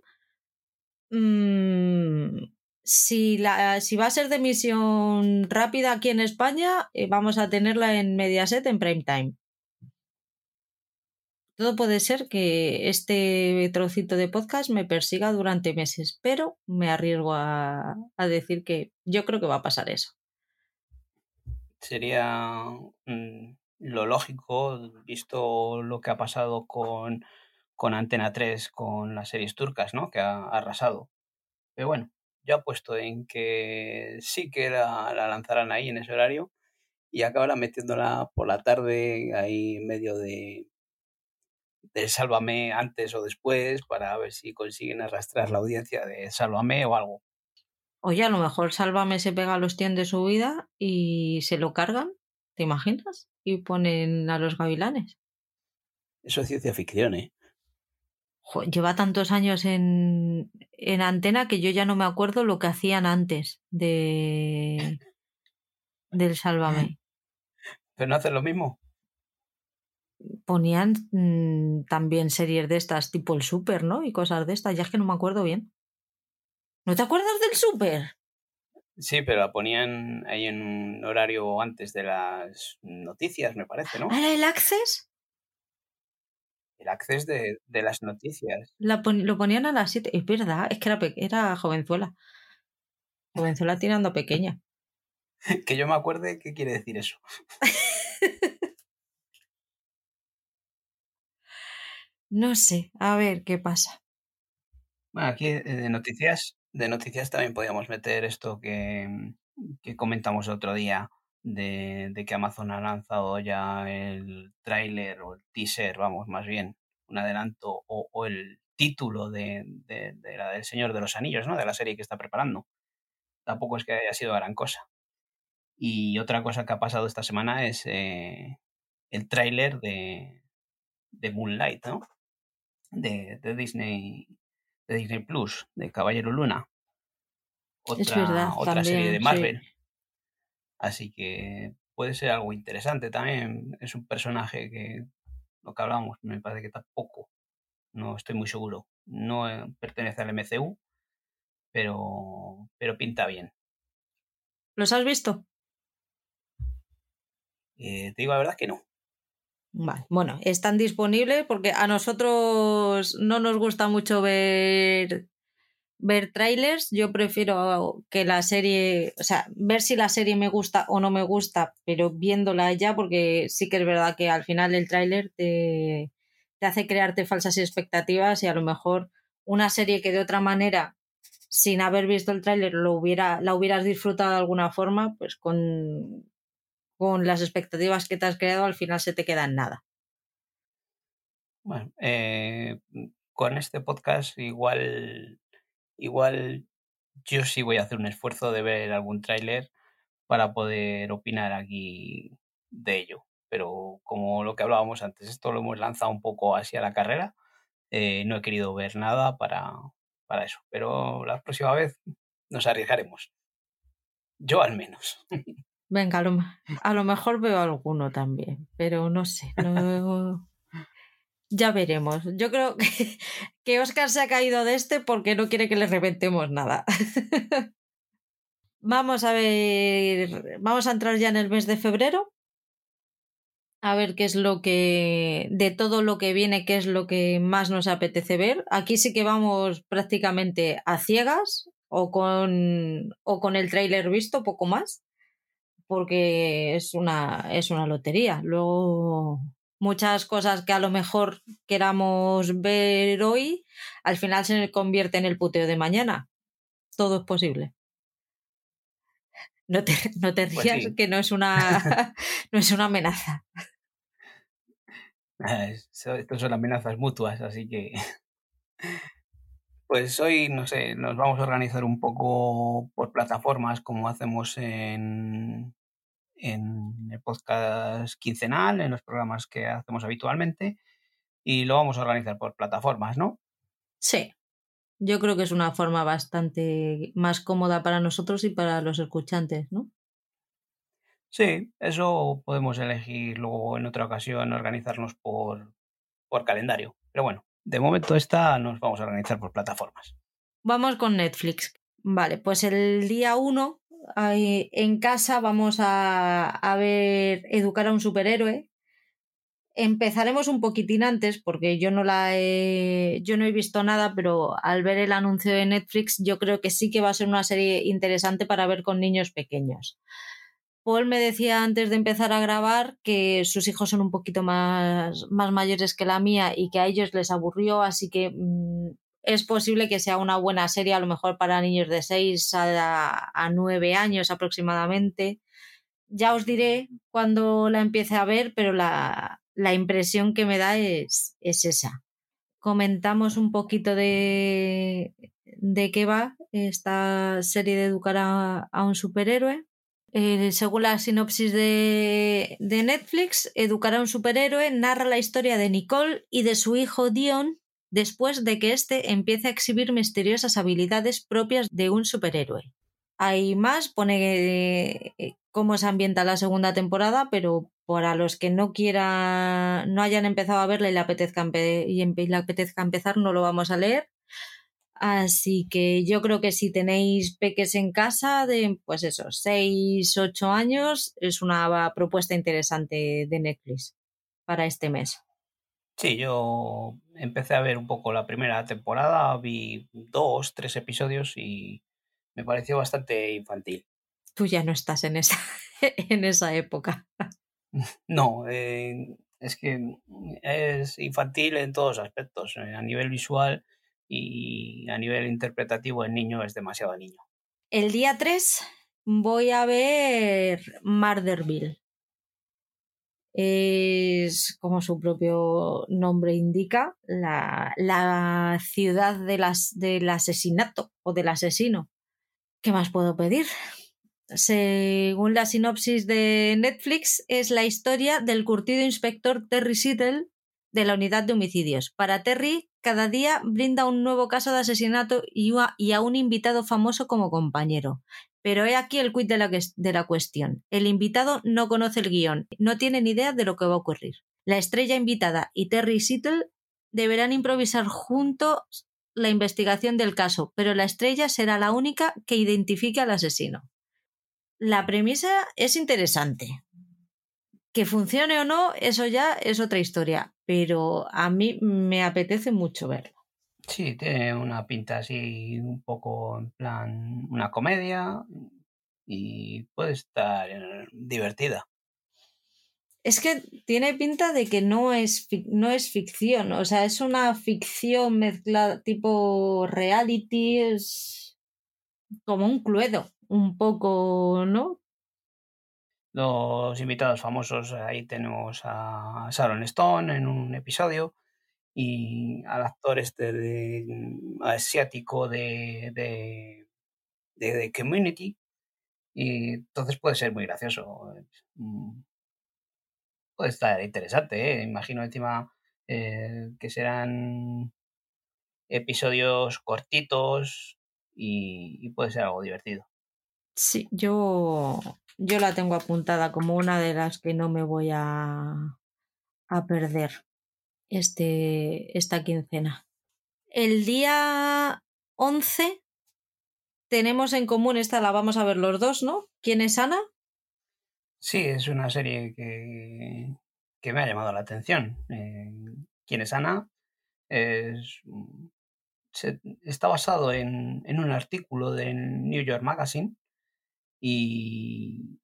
Mm, si, la, si va a ser de emisión rápida aquí en España, eh, vamos a tenerla en Mediaset en prime time. Todo puede ser que este trocito de podcast me persiga durante meses, pero me arriesgo a, decir que yo creo que va a pasar eso. Sería mm, lo lógico, visto lo que ha pasado con, con Antena 3, con las series turcas, ¿no? Que ha, arrasado. Pero bueno, yo apuesto en que sí que la, la lanzarán ahí en ese horario y acabarán metiéndola por la tarde ahí en medio de, de Sálvame antes o después para ver si consiguen arrastrar la audiencia de Sálvame o algo. Oye, a lo mejor Sálvame se pega a los 100 de su vida y se lo cargan, ¿te imaginas? Y ponen a los gavilanes. Eso es ciencia ficción, ¿eh? lleva tantos años en, en antena que yo ya no me acuerdo lo que hacían antes de del Sálvame. ¿Pero no hacen lo mismo? Ponían mm, también series de estas, tipo el Super, ¿no? Y cosas de estas, ya es que no me acuerdo bien. ¿No te acuerdas del Super? Sí, pero la ponían ahí en un horario antes de las noticias, me parece, ¿no? ¿Era el Access? El Access de, las noticias. lo ponían a las 7, es verdad, es que era, era jovenzuela. Jovenzuela tirando pequeña. que yo me acuerde qué quiere decir eso. No sé, a ver qué pasa. Bueno, aquí eh, de noticias, de noticias también podíamos meter esto que, que comentamos otro día de, que Amazon ha lanzado ya el tráiler o el teaser, vamos, más bien, un adelanto o, el título de, de, de, la del Señor de los Anillos, ¿no? De la serie que está preparando. Tampoco es que haya sido gran cosa. Y otra cosa que ha pasado esta semana es eh, el tráiler de, de Moonlight, ¿no? De, Disney de Disney Plus, de Caballero Luna. Otra, otra serie de Marvel. Así que puede ser algo interesante también. Es un personaje que, lo que hablábamos, me parece que tampoco, no estoy muy seguro. No eh, pertenece al MCU, pero, pero pinta bien. ¿Los has visto? Eh, te digo la verdad que no. Vale. Bueno, están disponibles porque a nosotros no nos gusta mucho ver ver trailers. Yo prefiero que la serie, o sea, ver si la serie me gusta o no me gusta, pero viéndola ya, porque sí que es verdad que al final el tráiler te, te hace crearte falsas expectativas y a lo mejor una serie que de otra manera, sin haber visto el tráiler, lo hubiera, la hubieras disfrutado de alguna forma, pues con, con las expectativas que te has creado, al final se te queda en nada. Bueno, eh, con este podcast igual, igual yo sí voy a hacer un esfuerzo de ver algún tráiler para poder opinar aquí de ello. Pero como lo que hablábamos antes, esto lo hemos lanzado un poco hacia la carrera, eh, no he querido ver nada para, para eso. Pero la próxima vez nos arriesgaremos. Yo al menos. Venga, a lo, mejor veo alguno también, pero no sé. ya veremos. Yo creo que, que Oscar se ha caído de este porque no quiere que le reventemos nada. vamos a ver, vamos a entrar ya en el mes de febrero. A ver qué es lo que, de todo lo que viene, qué es lo que más nos apetece ver. Aquí sí que vamos prácticamente a ciegas o con, o con el tráiler visto, poco más porque es una, es una lotería. Luego, muchas cosas que a lo mejor queramos ver hoy, al final se convierte en el puteo de mañana. Todo es posible. No te, no te pues rías, que no es una, no es una amenaza. Estas son amenazas mutuas, así que. Pues hoy, no sé, nos vamos a organizar un poco por plataformas como hacemos en, en el podcast quincenal, en los programas que hacemos habitualmente, y lo vamos a organizar por plataformas, ¿no? Sí, yo creo que es una forma bastante más cómoda para nosotros y para los escuchantes, ¿no? Sí, eso podemos elegir luego en otra ocasión organizarnos por, por calendario. Pero bueno, de momento esta nos vamos a organizar por plataformas. Vamos con Netflix. Vale, pues el día 1 en casa vamos a, ver Educar a un superhéroe. Empezaremos un poquitín antes porque yo no la he, yo no he visto nada, pero al ver el anuncio de Netflix yo creo que sí que va a ser una serie interesante para ver con niños pequeños. Paul me decía antes de empezar a grabar que sus hijos son un poquito más, más mayores que la mía y que a ellos les aburrió, así que mm, es posible que sea una buena serie, a lo mejor para niños de 6 a, a 9 años aproximadamente. Ya os diré cuando la empiece a ver, pero la, la impresión que me da es, es esa. Comentamos un poquito de, de qué va esta serie de educar a, a un superhéroe. Eh, según la sinopsis de, Netflix, Educar a un superhéroe narra la historia de Nicole y de su hijo Dion después de que éste empiece a exhibir misteriosas habilidades propias de un superhéroe. Hay más, pone eh, cómo se ambienta la segunda temporada, pero para los que no quieran, no hayan empezado a verla y le apetezca, y le apetezca empezar, no lo vamos a leer. Así que yo creo que si tenéis peques en casa de, pues eso, 6, 8 años, es una propuesta interesante de Netflix para este mes. Sí, yo empecé a ver un poco la primera temporada, vi dos, tres episodios y me pareció bastante infantil. Tú ya no estás en esa, en esa época. No, eh, es que es infantil en todos aspectos. Eh, a nivel visual y a nivel interpretativo, el niño es demasiado niño. El día 3 voy a ver Marderville. Es, como su propio nombre indica, la, la ciudad de las, del asesinato o del asesino. ¿Qué más puedo pedir? según la sinopsis de Netflix, es la historia del curtido inspector Terry Siddle de la unidad de homicidios. Para Terry, cada día brinda un nuevo caso de asesinato y a un invitado famoso como compañero. Pero he aquí el quid de la, de la cuestión. El invitado no conoce el guion, no tiene ni idea de lo que va a ocurrir. La estrella invitada y Terry Siddle deberán improvisar juntos la investigación del caso, pero la estrella será la única que identifique al asesino la premisa es interesante. Que funcione o no, eso ya es otra historia, pero a mí me apetece mucho verlo. Sí, tiene una pinta así un poco en plan una comedia y puede estar divertida. Es que tiene pinta de que no es, no es ficción, o sea, es una ficción mezclada tipo reality, es como un cluedo un poco, ¿no? Los invitados famosos, ahí tenemos a Sharon Stone en un episodio y al actor este de, asiático de, de, de, Community. Y entonces puede ser muy gracioso. Mm, puede estar interesante, ¿eh? imagino encima eh, que serán episodios cortitos y puede ser algo divertido. Sí, yo, yo la tengo apuntada como una de las que no me voy a, a perder este, esta quincena. El día 11 tenemos en común, esta la vamos a ver los dos, ¿no? ¿Quién es Ana? Sí, es una serie que, que me ha llamado la atención. Eh, ¿Quién es Ana? Es, está basado en, en, un artículo del New York Magazine y,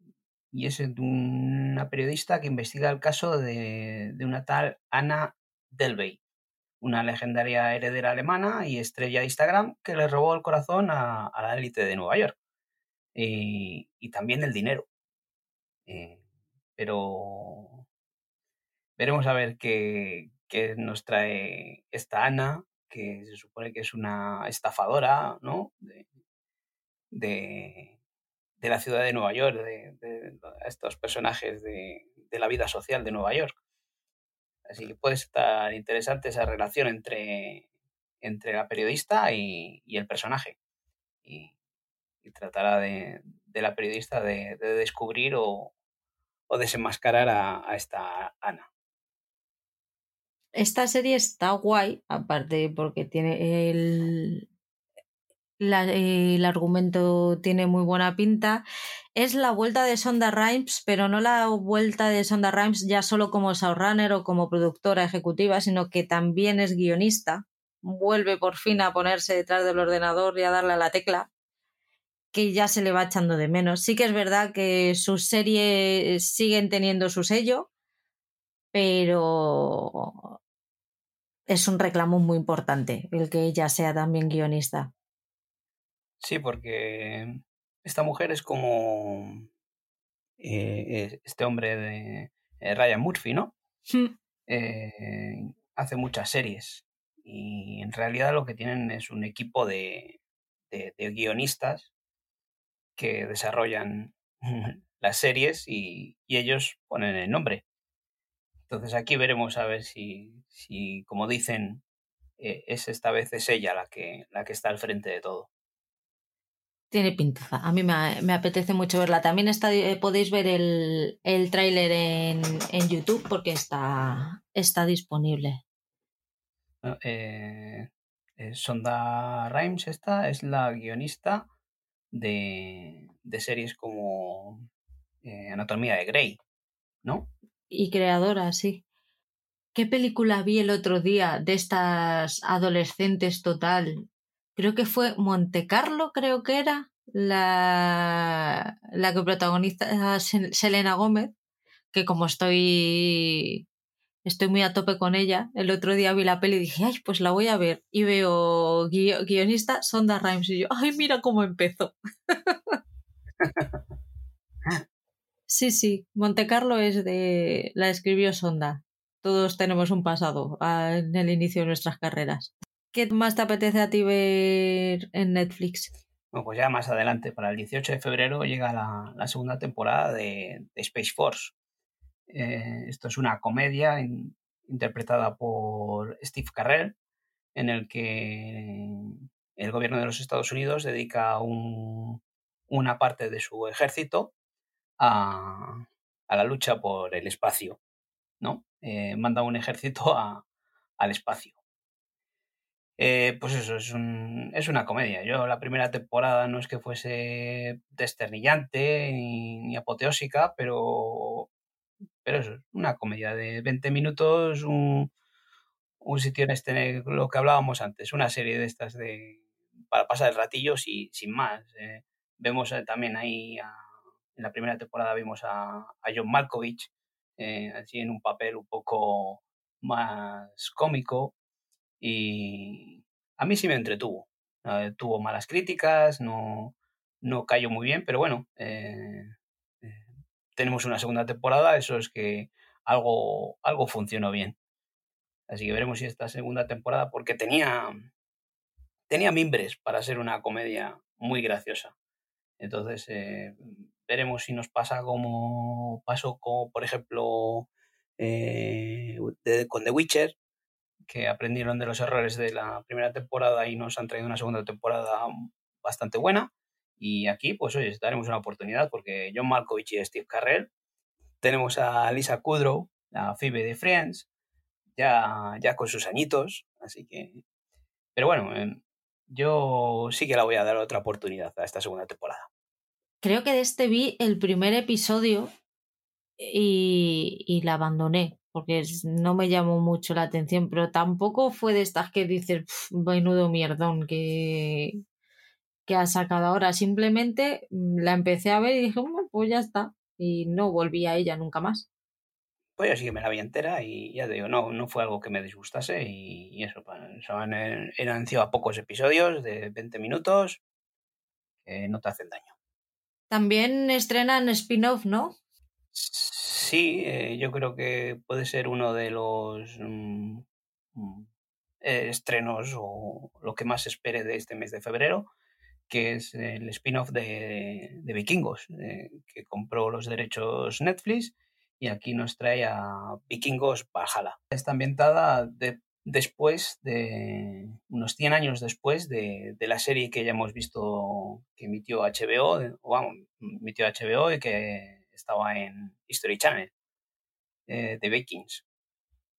es una periodista que investiga el caso de, una tal Anna Delvey, una legendaria heredera alemana y estrella de Instagram que le robó el corazón a, la élite de Nueva York y, también el dinero. Eh, pero veremos a ver qué, nos trae esta Ana, que se supone que es una estafadora, ¿no? de de la ciudad de Nueva York, de, estos personajes de, la vida social de Nueva York. Así que puede estar interesante esa relación entre, entre la periodista y, el personaje. Y, tratará de, la periodista de, descubrir o, desenmascarar a, esta Ana. Esta serie está guay, aparte porque tiene el, el argumento tiene muy buena pinta. Es la vuelta de Sonda Rhimes, pero no la vuelta de Sonda Rhimes ya solo como showrunner o como productora ejecutiva, sino que también es guionista. Vuelve por fin a ponerse detrás del ordenador y a darle a la tecla, que ya se le va echando de menos. Sí que es verdad que sus series siguen teniendo su sello, pero es un reclamo muy importante el que ella sea también guionista. Sí, porque esta mujer es como eh, este hombre de eh, Ryan Murphy, ¿no? Hmm. Eh, hace muchas series y en realidad lo que tienen es un equipo de, de, guionistas que desarrollan las series y, y, ellos ponen el nombre. Entonces aquí veremos a ver si, si como dicen, es esta vez es ella la que, la que está al frente de todo. Tiene pintaza. A mí me, apetece mucho verla. También está, eh, podéis ver el, el tráiler en, en, YouTube porque está, está disponible. Eh, eh, Sonda Rhimes esta es la guionista de, de series como Anatomía de Grey, ¿no? Y creadora, sí. ¿Qué película vi el otro día de estas adolescentes total creo que fue Monte Carlo, creo que era, la, la que protagoniza Selena Gómez, que como estoy estoy muy a tope con ella, el otro día vi la peli y dije, ay, pues la voy a ver. Y veo guionista Sonda Rhimes y yo, ay, mira cómo empezó. sí, sí, Monte Carlo es de... la escribió Sonda. Todos tenemos un pasado ah, en el inicio de nuestras carreras. ¿Qué más te apetece a ti ver en Netflix? Bueno, pues ya más adelante, para el 18 de febrero, llega la, segunda temporada de, Space Force. Eh, esto es una comedia interpretada por Steve Carrell, en el que el gobierno de los Estados Unidos dedica una parte de su ejército a, la lucha por el espacio. ¿no? Eh, manda un ejército al espacio. Eh, pues eso, es, un, es una comedia. Yo la primera temporada no es que fuese desternillante ni, apoteósica, pero, pero eso, una comedia de 20 minutos, un, un sitio en este, lo que hablábamos antes, una serie de estas de para pasar el ratillo y, sin más. Eh. vemos eh, también ahí, en la primera temporada vimos a, a John Malkovich, así en un papel un poco más cómico, y a mí sí me entretuvo. Eh, tuvo malas críticas, no, no cayó muy bien, pero bueno, eh, eh, tenemos una segunda temporada, eso es que algo, algo funcionó bien. Así que veremos si esta segunda temporada, porque tenía, tenía mimbres para ser una comedia muy graciosa. Entonces, veremos si nos pasa como pasó, como por ejemplo, con The Witcher, que aprendieron de los errores de la primera temporada y nos han traído una segunda temporada bastante buena. Y aquí, pues oye, daremos una oportunidad porque John Malkovich y Steve Carrell, tenemos a Lisa Kudrow, la Phoebe de Friends, ya, ya con sus añitos, así que... Pero bueno, em, yo sí que la voy a dar otra oportunidad a esta segunda temporada. Creo que de este vi el primer episodio y, y la abandoné porque no me llamó mucho la atención, pero tampoco fue de estas que dices, menudo mierdón que, que ha sacado ahora. Simplemente mm, la empecé a ver y dije, bueno, pues ya está. Y no volví a ella nunca más. Pues yo sí que me la vi entera y ya te digo, no, no fue algo que me disgustase y, eso, pues, eran, eran encima pocos episodios de 20 minutos que no te hacen daño. También estrenan spin-off, ¿no? Sí, eh, yo creo que puede ser uno de los mm, mm, eh, estrenos o lo que más se espere de este mes de febrero, que es el spin-off de, Vikingos, eh, que compró los derechos Netflix y aquí nos trae a Vikingos Valhalla. Está ambientada después de unos 100 años después de, la serie que ya hemos visto que emitió HBO, o emitió HBO y que estaba en History Channel eh, de Vikings.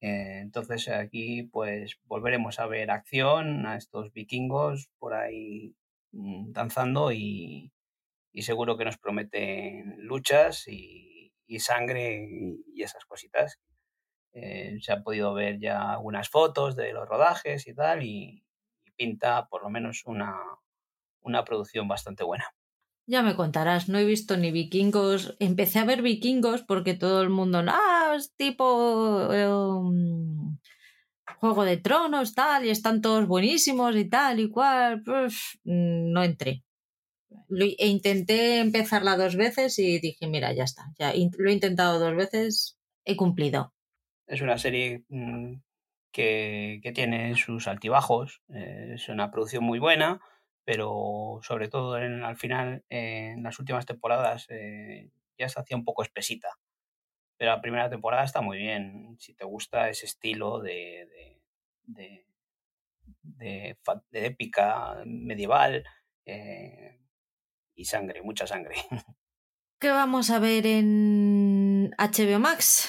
Eh, entonces aquí pues volveremos a ver acción a estos vikingos por ahí mm, danzando y, seguro que nos prometen luchas y, sangre y, esas cositas. Eh, se han podido ver ya algunas fotos de los rodajes y tal y, pinta por lo menos una, una producción bastante buena. Ya me contarás, no he visto ni vikingos. Empecé a ver vikingos porque todo el mundo, ah, es tipo em, Juego de Tronos, tal, y están todos buenísimos y tal y cual. Pues no entré. e intenté empezarla dos veces y dije, mira, ya está. Ya lo he intentado dos veces, he cumplido. Es una serie mm, que, que, tiene sus altibajos, eh, es una producción muy buena pero sobre todo en, al final, en las últimas temporadas, eh, ya se hacía un poco espesita. Pero la primera temporada está muy bien. Si te gusta ese estilo de, de, de, de, épica medieval eh, y sangre, mucha sangre. ¿Qué vamos a ver en HBO Max?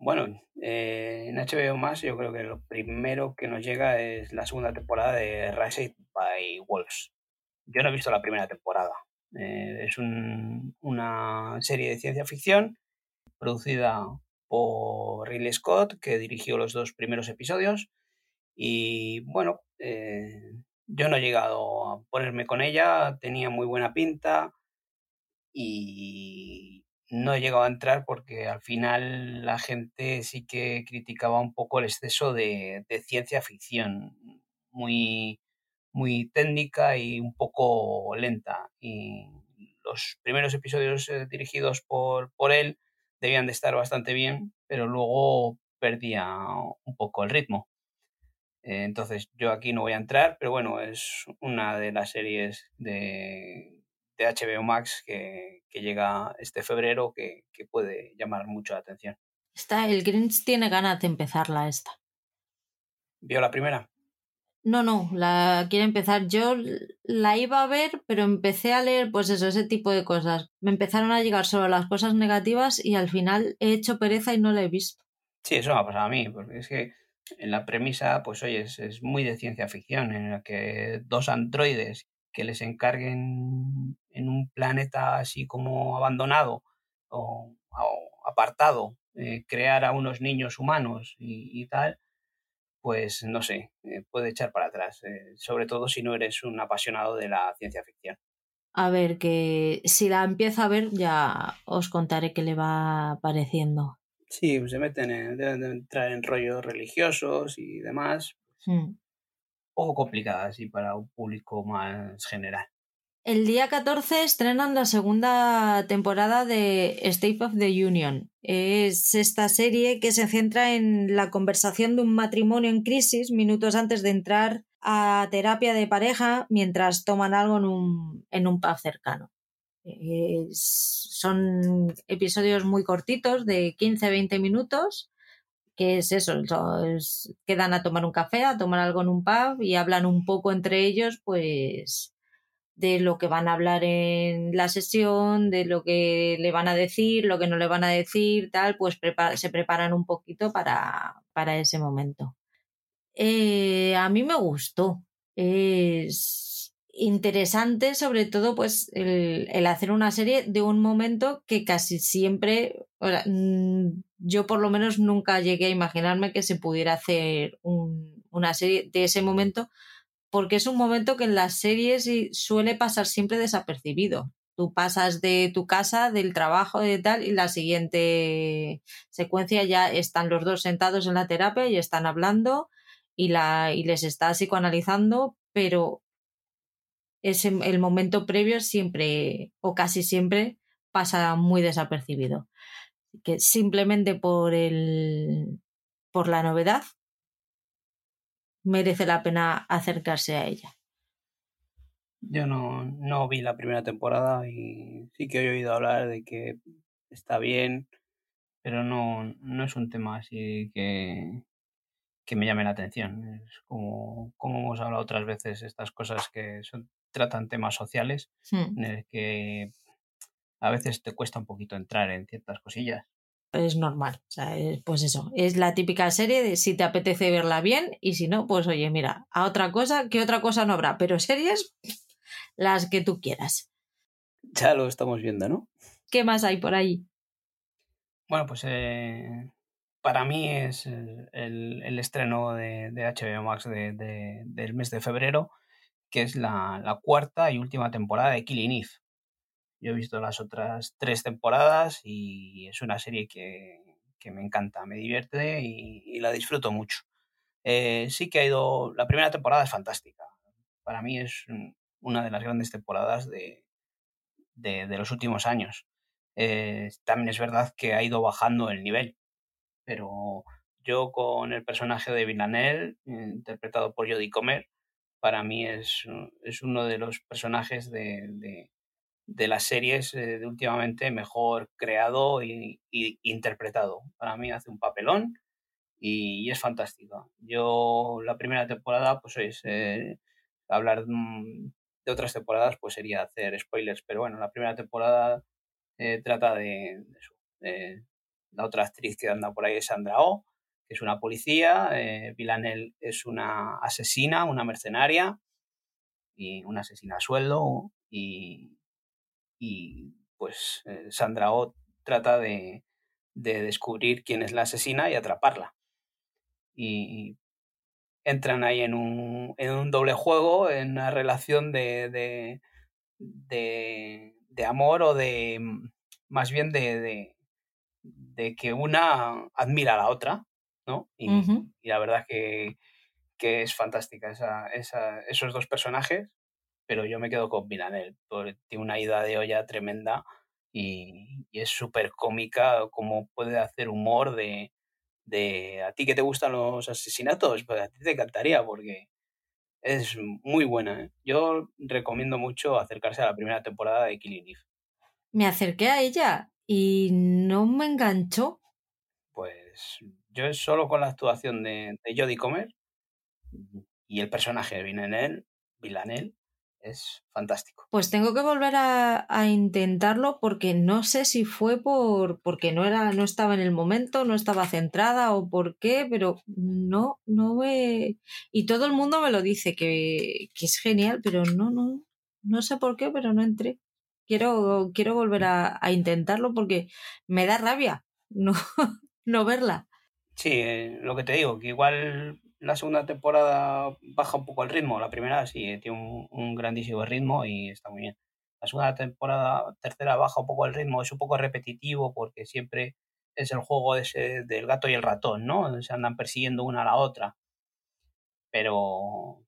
Bueno, eh, en HBO Max yo creo que lo primero que nos llega es la segunda temporada de Rise by Wolves. Yo no he visto la primera temporada. Eh, es una serie de ciencia ficción producida por Ridley Scott, que dirigió los dos primeros episodios. Y bueno, eh, yo no he llegado a ponerme con ella, tenía muy buena pinta y no he llegado a entrar porque al final la gente sí que criticaba un poco el exceso de, ciencia ficción, muy, muy técnica y un poco lenta. Y los primeros episodios eh, dirigidos por, por él debían de estar bastante bien, pero luego perdía un poco el ritmo. Eh, entonces yo aquí no voy a entrar, pero bueno, es una de las series de, de HBO Max que, llega este febrero que, puede llamar mucho la atención. Está, el Grinch tiene ganas de empezarla esta. ¿Vio la primera? No, no, la quiere empezar. Yo la iba a ver, pero empecé a leer, pues eso, ese tipo de cosas. Me empezaron a llegar solo las cosas negativas y al final he hecho pereza y no la he visto. Sí, eso me ha pasado a mí, porque es que en la premisa, pues oye, es, es muy de ciencia ficción, en la que dos androides que les encarguen en un planeta así como abandonado o, apartado eh, crear a unos niños humanos y, tal, pues no sé, eh, puede echar para atrás, eh, sobre todo si no eres un apasionado de la ciencia ficción. A ver, que si la empiezo a ver ya os contaré qué le va pareciendo. Sí, se meten en, deben de entrar en rollos religiosos y demás. Mm poco complicadas y para un público más general. El día 14 estrenan la segunda temporada de State of the Union. Es esta serie que se centra en la conversación de un matrimonio en crisis minutos antes de entrar a terapia de pareja mientras toman algo en un, en un pub cercano. son episodios muy cortitos de 15-20 minutos que es eso, quedan a tomar un café, a tomar algo en un pub y hablan un poco entre ellos, pues de lo que van a hablar en la sesión, de lo que le van a decir, lo que no le van a decir, tal, pues se preparan un poquito para, para ese momento. Eh, a mí me gustó. Es, interesante sobre todo pues el, hacer una serie de un momento que casi siempre yo por lo menos nunca llegué a imaginarme que se pudiera hacer una serie de ese momento porque es un momento que en las series suele pasar siempre desapercibido tú pasas de tu casa, del trabajo, de tal, y la siguiente secuencia ya están los dos sentados en la terapia y están hablando y, la, y les está psicoanalizando, pero el momento previo siempre o casi siempre pasa muy desapercibido. Que simplemente por el por la novedad merece la pena acercarse a ella. Yo no, no vi la primera temporada y sí que he oído hablar de que está bien, pero no, no es un tema así que, que me llame la atención. Es como, como hemos hablado otras veces, estas cosas que son tratan temas sociales hmm. en el que a veces te cuesta un poquito entrar en ciertas cosillas. Es normal, pues eso, es la típica serie de si te apetece verla bien y si no, pues oye, mira, a otra cosa, que otra cosa no habrá, pero series las que tú quieras. Ya lo estamos viendo, ¿no? ¿Qué más hay por ahí? Bueno, pues eh, para mí es el, estreno de, HBO Max del mes de febrero, que es la, cuarta y última temporada de Killing Eve. Yo he visto las otras tres temporadas y es una serie que, me encanta, me divierte y, la disfruto mucho. Eh, sí que ha ido, la primera temporada es fantástica. Para mí es una de las grandes temporadas de, los últimos años. Eh, también es verdad que ha ido bajando el nivel pero yo con el personaje de Villanelle, interpretado por Jodie Comer, para mí es, es uno de los personajes de, de, las series eh, de últimamente mejor creado y, interpretado. Para mí hace un papelón y, es fantástico. Yo la primera temporada, pues es eh, hablar mm, de otras temporadas, pues sería hacer spoilers, pero bueno, la primera temporada eh, trata de, eso, la otra actriz que anda por ahí es Sandra Oh, que es una policía. Eh, Villanelle es una asesina, una mercenaria y una asesina a sueldo. Pues eh, Sandra Oh trata de, descubrir quién es la asesina y atraparla. Y entran ahí en un, doble juego, en una relación de, de, amor o de, más bien de, de que una admira a la otra, ¿no? Y, la verdad que, que es fantástica esa, esa, esos dos personajes, pero yo me quedo con Milanel, porque tiene una ida de olla tremenda y, es súper cómica, como puede hacer humor de, de a ti que te gustan los asesinatos, pues a ti te encantaría porque es muy buena. ¿eh? Yo recomiendo mucho acercarse a la primera temporada de Killing Eve. Me acerqué a ella y no me enganchó. Pues yo solo con la actuación de, de Jodie Comer y el personaje de Villanel, Villanel es fantástico. Pues tengo que volver a, intentarlo porque no sé si fue por porque no era, no estaba en el momento, no estaba centrada o por qué, pero no, no me. Y todo el mundo me lo dice que, que es genial, pero no, no, no sé por qué, pero no entré quiero, quiero volver a, intentarlo porque me da rabia no, no verla. Sí, eh, lo que te digo, que igual la segunda temporada baja un poco el ritmo, la primera sí tiene un, grandísimo ritmo y está muy bien. La segunda temporada, tercera baja un poco el ritmo, es un poco repetitivo porque siempre es el juego ese del gato y el ratón, ¿no? Se andan persiguiendo una a la otra. Pero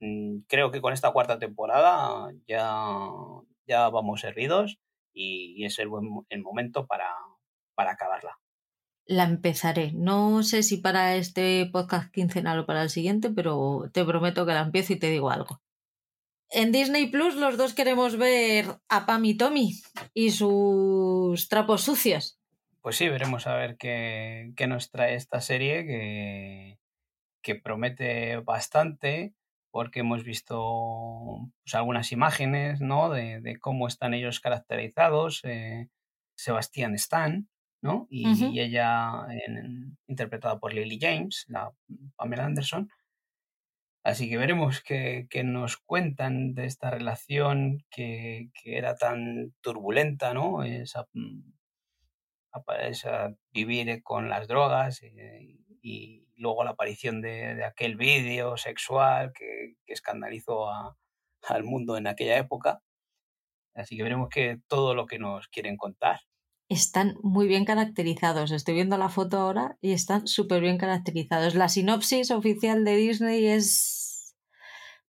mm, creo que con esta cuarta temporada ya ya vamos hervidos y, es el, buen, momento para, para acabarla. La empezaré. No sé si para este podcast quincenal o para el siguiente, pero te prometo que la empiezo y te digo algo. En Disney Plus los dos queremos ver a Pam y Tommy y sus trapos sucios. Pues sí, veremos a ver qué, qué nos trae esta serie que, que promete bastante porque hemos visto pues, algunas imágenes ¿no? de, cómo están ellos caracterizados. Eh, Sebastián Stan, ¿no? Y, ella interpretada por Lily James, la Pamela Anderson. Así que veremos qué, nos cuentan de esta relación que, era tan turbulenta, ¿no? Esa, mm, esa vivir con las drogas eh, y, luego la aparición de, aquel vídeo sexual que, escandalizó al mundo en aquella época. Así que veremos que todo lo que nos quieren contar. Están muy bien caracterizados. Estoy viendo la foto ahora y están súper bien caracterizados. La sinopsis oficial de Disney es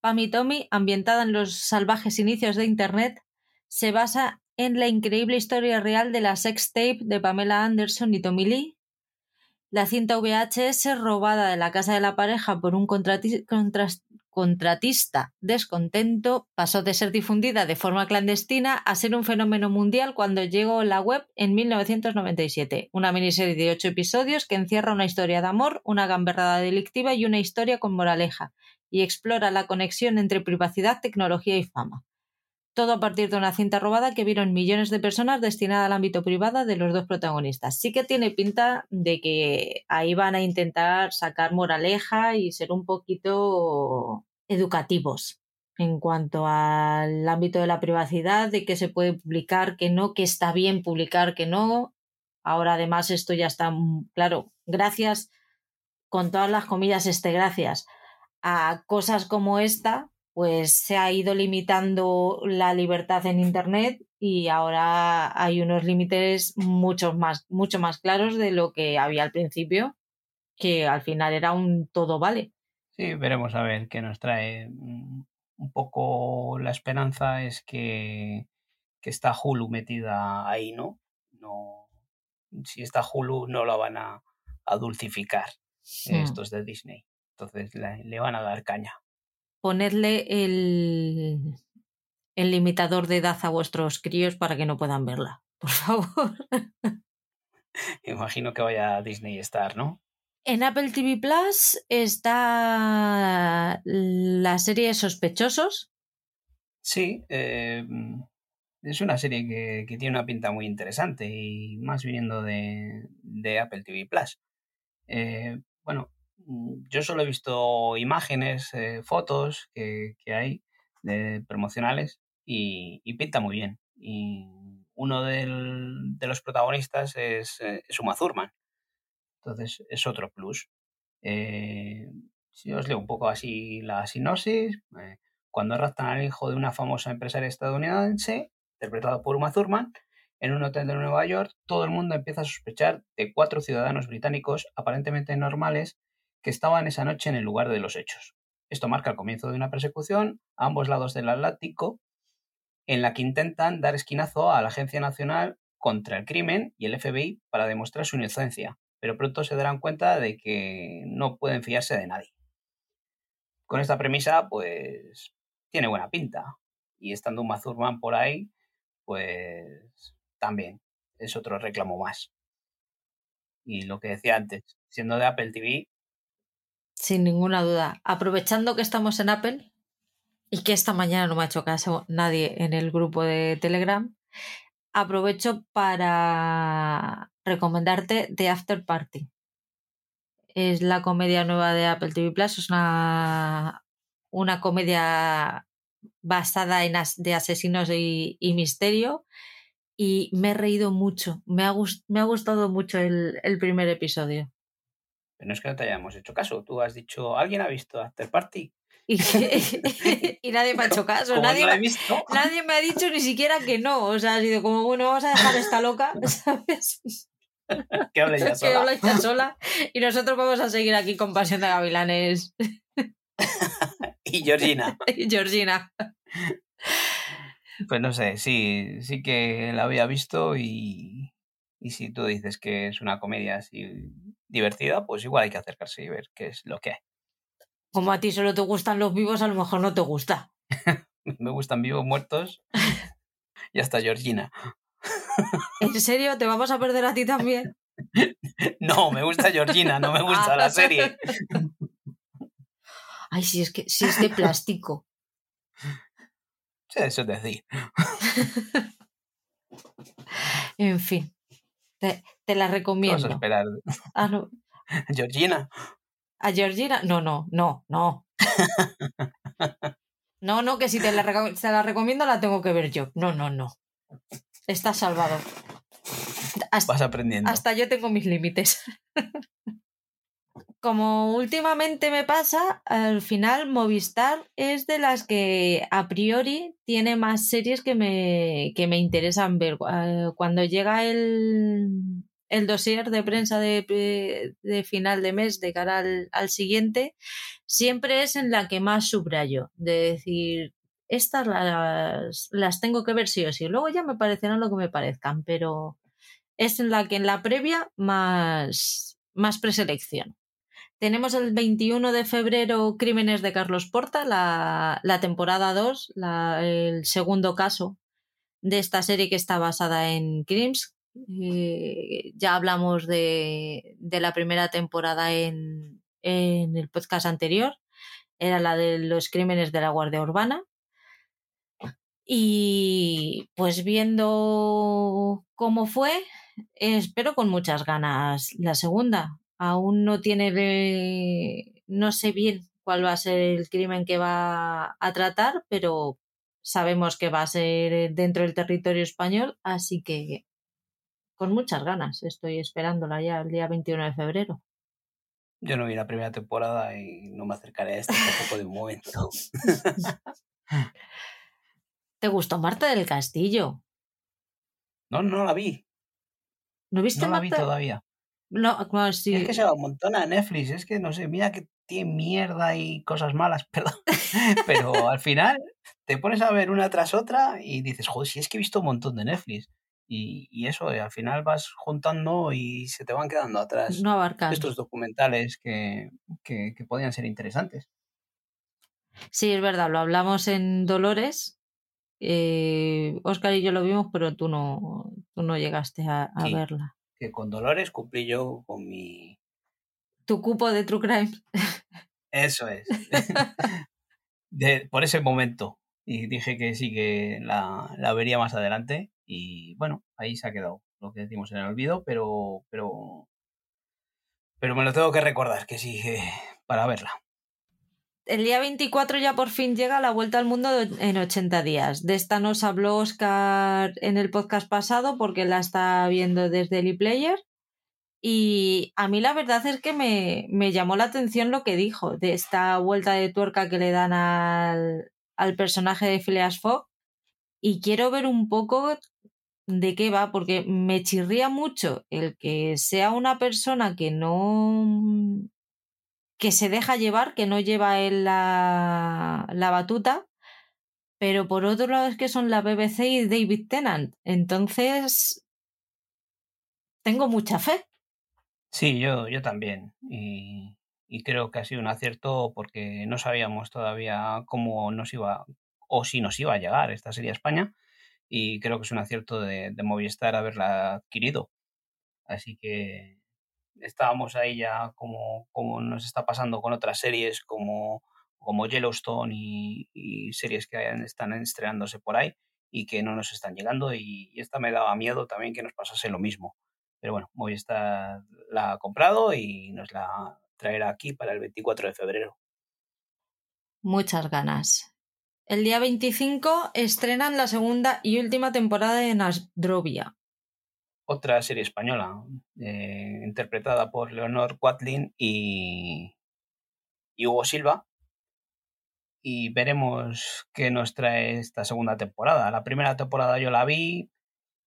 Pam y Tommy, ambientada en los salvajes inicios de Internet, se basa en la increíble historia real de la sex tape de Pamela Anderson y Tommy Lee, la cinta VHS robada de la casa de la pareja por un contratista descontento pasó de ser difundida de forma clandestina a ser un fenómeno mundial cuando llegó la web en 1997. Una miniserie de ocho episodios que encierra una historia de amor, una gamberrada delictiva y una historia con moraleja, y explora la conexión entre privacidad, tecnología y fama todo a partir de una cinta robada que vieron millones de personas destinada al ámbito privado de los dos protagonistas. Sí que tiene pinta de que ahí van a intentar sacar moraleja y ser un poquito educativos. en cuanto al ámbito de la privacidad, de qué se puede publicar, que no, que está bien publicar, que no. Ahora además esto ya está, claro, gracias, con todas las comillas, este gracias a cosas como esta, pues se ha ido limitando la libertad en Internet y ahora hay unos límites mucho más, mucho más claros de lo que había al principio, que al final era un todo vale. Sí, veremos a ver qué nos trae. Mm, un poco la esperanza es que, que está Hulu metida ahí, ¿no? no si está Hulu no la van a, a dulcificar hmm. estos de Disney. Entonces le, van a dar caña. Ponerle el, el limitador de edad a vuestros críos para que no puedan verla, por favor. Imagino que vaya a Disney Star, ¿no? En Apple TV Plus está la serie Sospechosos. Sí, eh, es una serie que, tiene una pinta muy interesante y más viniendo de, Apple TV Plus. Eh, bueno, yo solo he visto imágenes, eh, fotos que, hay de promocionales y, pinta muy bien. Y uno de los protagonistas es, es Uma Thurman entonces es otro plus. Eh, si os leo un poco así la sinopsis, eh, cuando raptan al hijo de una famosa empresaria estadounidense, interpretado por Uma Thurman, en un hotel de Nueva York, todo el mundo empieza a sospechar de cuatro ciudadanos británicos aparentemente normales que estaban esa noche en el lugar de los hechos. Esto marca el comienzo de una persecución a ambos lados del Atlántico, en la que intentan dar esquinazo a la Agencia Nacional contra el Crimen y el FBI para demostrar su inocencia, pero pronto se darán cuenta de que no pueden fiarse de nadie. Con esta premisa, pues tiene buena pinta. Y estando un Mazurman por ahí, pues también es otro reclamo más. Y lo que decía antes, siendo de Apple TV. Sin ninguna duda. Aprovechando que estamos en Apple y que esta mañana no me ha hecho caso nadie en el grupo de Telegram, aprovecho para recomendarte The After Party. Es la comedia nueva de Apple TV Plus. Es una, una comedia basada en de asesinos y, misterio. Y me he reído mucho. Me ha, me ha gustado mucho el primer episodio. Pero no es que no te hayamos hecho caso. Tú has dicho, ¿alguien ha visto After Party? Y, nadie me ha hecho caso. Nadie, nadie me ha dicho ni siquiera que no. O sea, ha sido como, bueno, vamos a dejar esta loca, ¿sabes? que hable ya sola. Que hable ya sola. Y nosotros vamos a seguir aquí con Pasión de Gavilanes. y Georgina. y Georgina. Pues no sé, sí, sí que la había visto y, y si tú dices que es una comedia así divertida, pues igual hay que acercarse y ver qué es lo que hay. Como a ti solo te gustan los vivos, a lo mejor no te gusta. Me gustan vivos, muertos y hasta Georgina. ¿En serio? ¿Te vamos a perder a ti también? No, me gusta Georgina, no me gusta la serie. Ay, si es que si es de plástico. Sí, eso es decir. En fin, te, la recomiendo. Vamos a esperar. Ah, Georgina. ¿A Georgina? No, no, no, no. No, no, que si te la, la recomiendo la tengo que ver yo. No, no, no. Estás salvado. Vas aprendiendo. Hasta yo tengo mis límites. Como últimamente me pasa, al final Movistar es de las que a priori tiene más series que me, que me interesan ver. Eh, cuando llega el, el dossier de prensa de, final de mes de cara al, siguiente, siempre es en la que más subrayo, de decir, estas las, las, tengo que ver sí o sí, luego ya me parecerán lo que me parezcan, pero es en la que en la previa más, más preselección. Tenemos el 21 de febrero Crímenes de Carlos Porta, la, la temporada 2, el segundo caso de esta serie que está basada en Crims, eh, ya hablamos de, la primera temporada en, el podcast anterior. Era la de los crímenes de la Guardia Urbana. Y pues viendo cómo fue, espero con muchas ganas la segunda. Aún no tiene, no sé bien cuál va a ser el crimen que va a tratar, pero sabemos que va a ser dentro del territorio español, así que con muchas ganas estoy esperándola ya el día 21 de febrero. Yo no vi la primera temporada y no me acercaré a esta tampoco de un momento. ¿Te gustó Marta del Castillo? No, no la vi. ¿No viste No la vi todavía. No, sí. Es que se va un montón a Netflix. Es que no sé, mira que tiene mierda y cosas malas, perdón. Pero al final te pones a ver una tras otra y dices, joder, si es que he visto un montón de Netflix. Y, y eso, eh, al final vas juntando y se te van quedando atrás No estos documentales que, que, que podían ser interesantes. Sí, es verdad, lo hablamos en Dolores. Eh, Oscar y yo lo vimos, pero tú no, tú no llegaste a, a Sí. verla. Que con Dolores cumplí yo con mi... Tu cupo de True Crime. Eso es. De, por ese momento. Y dije que sí, que la, la vería más adelante. Y bueno, ahí se ha quedado lo que decimos en el olvido, pero, pero, pero me lo tengo que recordar, que sí, para verla. El día 24 ya por fin llega la vuelta al mundo en 80 días. De esta nos habló Oscar en el podcast pasado porque la está viendo desde el ePlayer. Y a mí la verdad es que me, me llamó la atención lo que dijo de esta vuelta de tuerca que le dan al, al personaje de Phileas Fogg. Y quiero ver un poco de qué va, porque me chirría mucho el que sea una persona que no que se deja llevar, que no lleva él la, la batuta, pero por otro lado es que son la BBC y David Tennant. Entonces, tengo mucha fe. Sí, yo, yo también. Y, y creo que ha sido un acierto porque no sabíamos todavía cómo nos iba o si nos iba a llegar esta serie a España. Y creo que es un acierto de, de Movistar haberla adquirido. Así que estábamos ahí ya como, como nos está pasando con otras series como, como Yellowstone y, y series que están estrenándose por ahí y que no nos están llegando. Y esta me daba miedo también que nos pasase lo mismo. Pero bueno, Movistar la ha comprado y nos la traerá aquí para el 24 de febrero. Muchas ganas. El día 25 estrenan la segunda y última temporada de Nasdrovia. Otra serie española, eh, interpretada por Leonor Quatlin y, y Hugo Silva. Y veremos qué nos trae esta segunda temporada. La primera temporada yo la vi,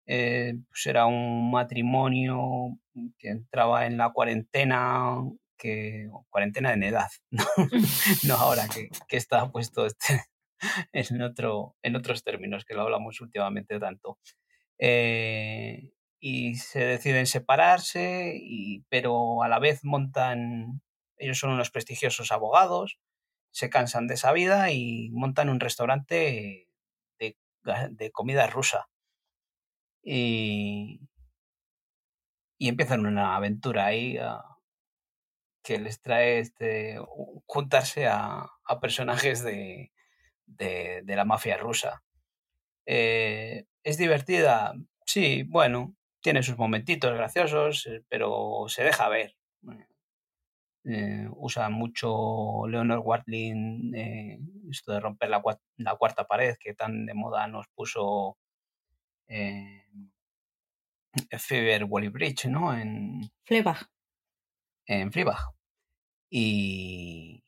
eh, pues era un matrimonio que entraba en la cuarentena, que cuarentena en edad, no, no ahora que, que está puesto este, en, otro, en otros términos, que lo hablamos últimamente tanto. Eh, y se deciden separarse, y, pero a la vez montan, ellos son unos prestigiosos abogados, se cansan de esa vida y montan un restaurante de, de comida rusa. Y, y empiezan una aventura ahí ah, que les trae este, juntarse a, a personajes de, de, de la mafia rusa. Eh, ¿Es divertida? Sí, bueno, tiene sus momentitos graciosos, eh, pero se deja ver. Eh, usa mucho Leonor Watling eh, esto de romper la cuarta pared que tan de moda nos puso eh, Fever Wally Bridge, ¿no? En, Fleabag. en Fleabag. Y,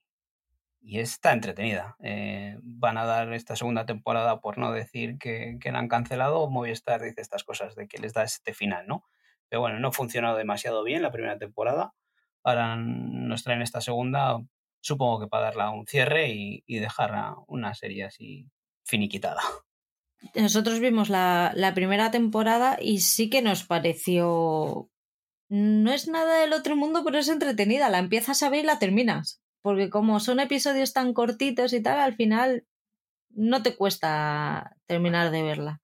y está entretenida. Eh, van a dar esta segunda temporada, por no decir que, que la han cancelado. Movistar dice estas cosas de que les da este final, ¿no? Pero bueno, no ha funcionado demasiado bien la primera temporada. Ahora nos traen esta segunda, supongo que para darla un cierre y, y dejar una serie así finiquitada. Nosotros vimos la, la primera temporada y sí que nos pareció. No es nada del otro mundo, pero es entretenida. La empiezas a ver y la terminas. Porque como son episodios tan cortitos y tal, al final no te cuesta terminar de verla.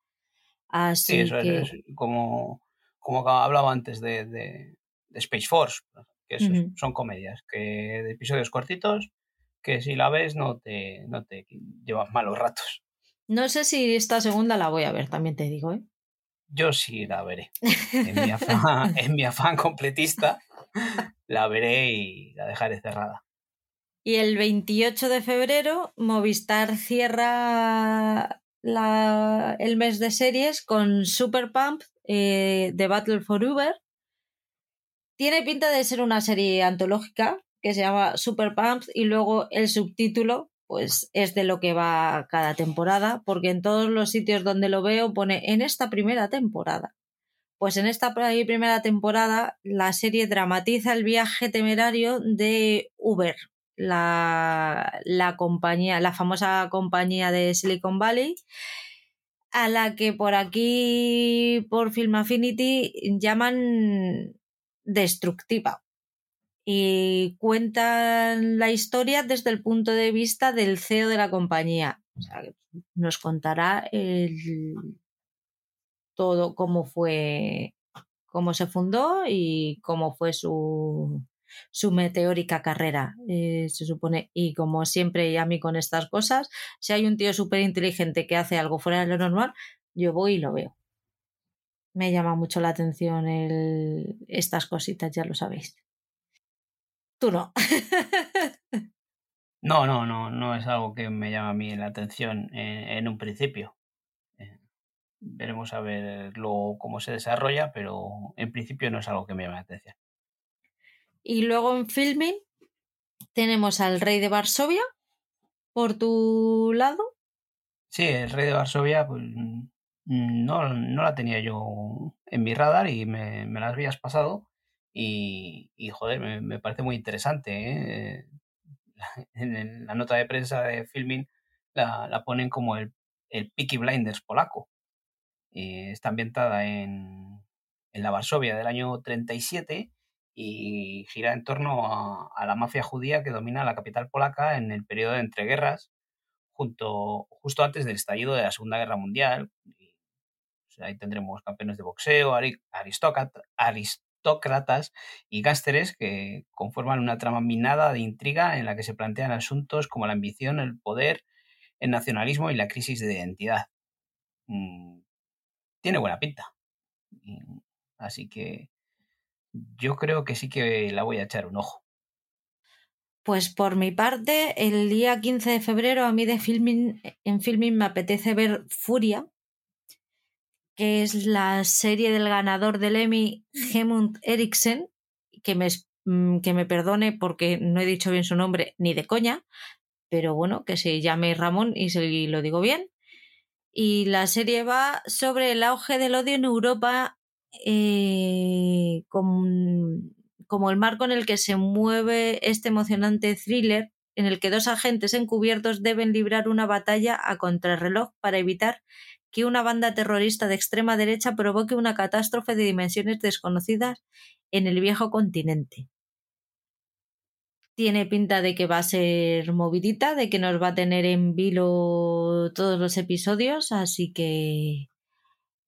Así Sí, eso que. es, es como, como hablaba antes de, de, de Space Force, que son comedias, que de episodios cortitos, que si la ves no te, no te llevas malos ratos. No sé si esta segunda la voy a ver, también te digo, ¿eh? Yo sí la veré. En mi afán, en mi afán completista la veré y la dejaré cerrada. Y el 28 de febrero, Movistar cierra el mes de series con Super Pump, eh, The Battle for Uber. Tiene pinta de ser una serie antológica que se llama Super Pump y luego el subtítulo pues es de lo que va cada temporada, porque en todos los sitios donde lo veo pone en esta primera temporada. Pues en esta primera temporada la serie dramatiza el viaje temerario de Uber, la, la compañía, la famosa compañía de Silicon Valley, a la que por aquí, por Film Affinity, llaman destructiva y cuentan la historia desde el punto de vista del CEO de la compañía. nos contará todo cómo fue, cómo se fundó y cómo fue su, su meteórica carrera, eh, se supone. Y como siempre, y a mí con estas cosas, si hay un tío súper inteligente que hace algo fuera de lo normal, yo voy y lo veo. Me llama mucho la atención el, estas cositas, ya lo sabéis. Tú no. no, no, no, no es algo que me llama a mí la atención en, un principio. Eh, veremos a ver luego cómo se desarrolla, pero en principio no es algo que me llame la atención. Y luego en filming tenemos al rey de Varsovia por tu lado. Sí, el rey de Varsovia, pues no, no la tenía yo en mi radar y me, me la habías pasado. Y, joder, me, parece muy interesante. ¿eh? En la nota de prensa de Filming la, la ponen como el, el Peaky Blinders polaco. Y está ambientada en, en la Varsovia del año 37 y gira en torno a, la mafia judía que domina la capital polaca en el periodo de entreguerras, junto, justo antes del estallido de la Segunda Guerra Mundial. ahí tendremos campeones de boxeo, aristócratas, aristócratas y gásteres que conforman una trama minada de intriga en la que se plantean asuntos como la ambición, el poder, el nacionalismo y la crisis de identidad. Mm, tiene buena pinta. Mm, así que yo creo que sí que la voy a echar un ojo. Pues por mi parte, el día 15 de febrero a mí de filming, en filming me apetece ver Furia, que es la serie del ganador del Emmy, Hemund Eriksen, que me, mm, que me perdone porque no he dicho bien su nombre ni de coña, pero bueno, que se llame Ramón y si lo digo bien. Y la serie va sobre el auge del odio en Europa eh, como el marco en el que se mueve este emocionante thriller en el que dos agentes encubiertos deben librar una batalla a contrarreloj para evitar que una banda terrorista de extrema derecha provoque una catástrofe de dimensiones desconocidas en el viejo continente. Tiene pinta de que va a ser movidita, de que nos va a tener en vilo todos los episodios, así que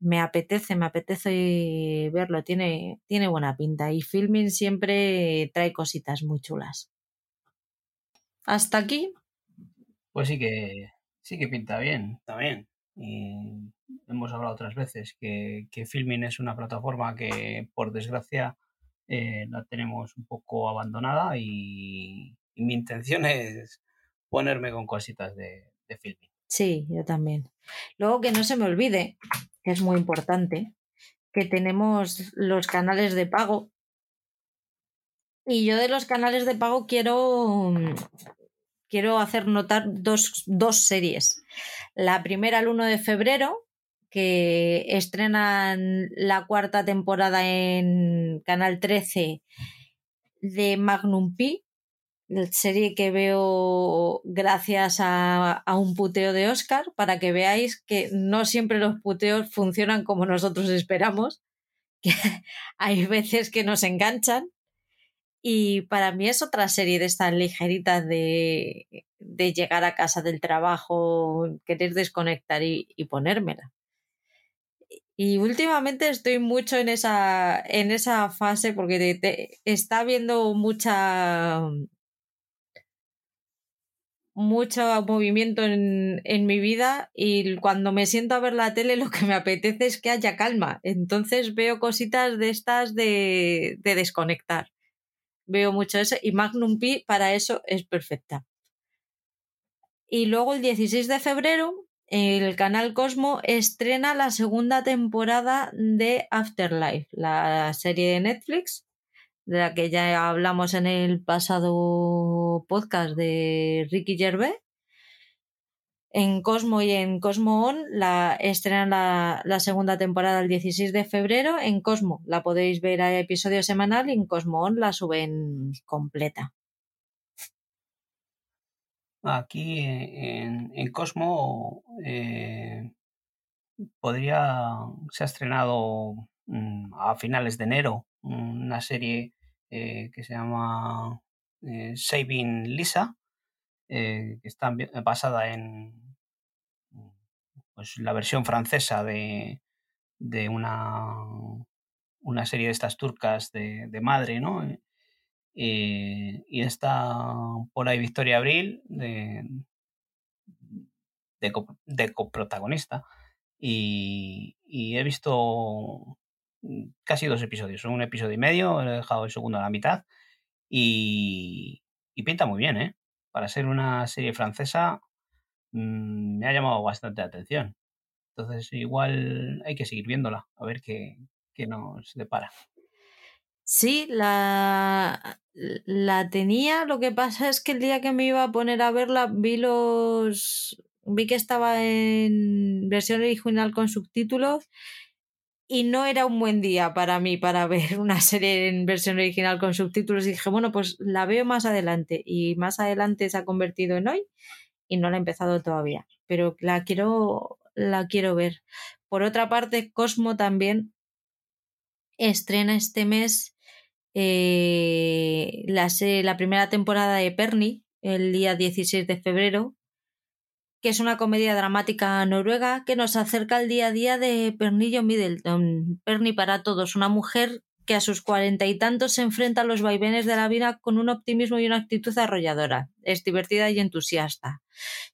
me apetece, me apetece verlo, tiene, tiene buena pinta y Filming siempre trae cositas muy chulas. Hasta aquí. Pues sí que sí que pinta bien, también. Y hemos hablado otras veces que, que Filming es una plataforma que, por desgracia, eh, la tenemos un poco abandonada y, mi intención es ponerme con cositas de, de Filming. Sí, yo también. Luego que no se me olvide, que es muy importante, que tenemos los canales de pago. Y yo de los canales de pago quiero, quiero hacer notar dos, dos series. La primera el 1 de febrero, que estrenan la cuarta temporada en Canal 13 de Magnum Pi, serie que veo gracias a, un puteo de Oscar, para que veáis que no siempre los puteos funcionan como nosotros esperamos, que hay veces que nos enganchan y para mí es otra serie de estas ligeritas de, de llegar a casa del trabajo, querer desconectar y, ponérmela. Y últimamente estoy mucho en esa, en esa fase porque te, está habiendo mucha mucho movimiento en, en, mi vida y cuando me siento a ver la tele lo que me apetece es que haya calma. Entonces veo cositas de estas de, de desconectar veo mucho eso y Magnum Pi para eso es perfecta. Y luego el 16 de febrero el canal Cosmo estrena la segunda temporada de Afterlife, la serie de Netflix, de la que ya hablamos en el pasado podcast de Ricky Gervais. En Cosmo y en Cosmo On la estrenan la, segunda temporada el 16 de febrero. En Cosmo la podéis ver a episodio semanal y en Cosmo On la suben completa. Aquí en, en Cosmo eh, podría, se ha estrenado mm, a finales de enero una serie eh, que se llama eh, Saving Lisa, que está basada en pues, la versión francesa de, de una, una serie de estas turcas de, de madre, ¿no? Eh, y está por ahí Victoria Abril de, de, coprotagonista. Y, he visto casi dos episodios, un episodio y medio, he dejado el segundo a la mitad. Y, pinta muy bien, ¿eh? Para ser una serie francesa, mmm, me ha llamado bastante la atención. Entonces, igual hay que seguir viéndola, a ver qué, qué nos depara. Sí, la, la tenía, lo que pasa es que el día que me iba a poner a verla vi los vi que estaba en versión original con subtítulos y no era un buen día para mí para ver una serie en versión original con subtítulos y dije, bueno, pues la veo más adelante y más adelante se ha convertido en hoy y no la he empezado todavía, pero la quiero la quiero ver. Por otra parte, Cosmo también estrena este mes eh, la, la primera temporada de Perny, el día 16 de febrero, que es una comedia dramática noruega que nos acerca al día a día de Pernillo Middleton. Perny para todos, una mujer que a sus cuarenta y tantos se enfrenta a los vaivenes de la vida con un optimismo y una actitud arrolladora. Es divertida y entusiasta.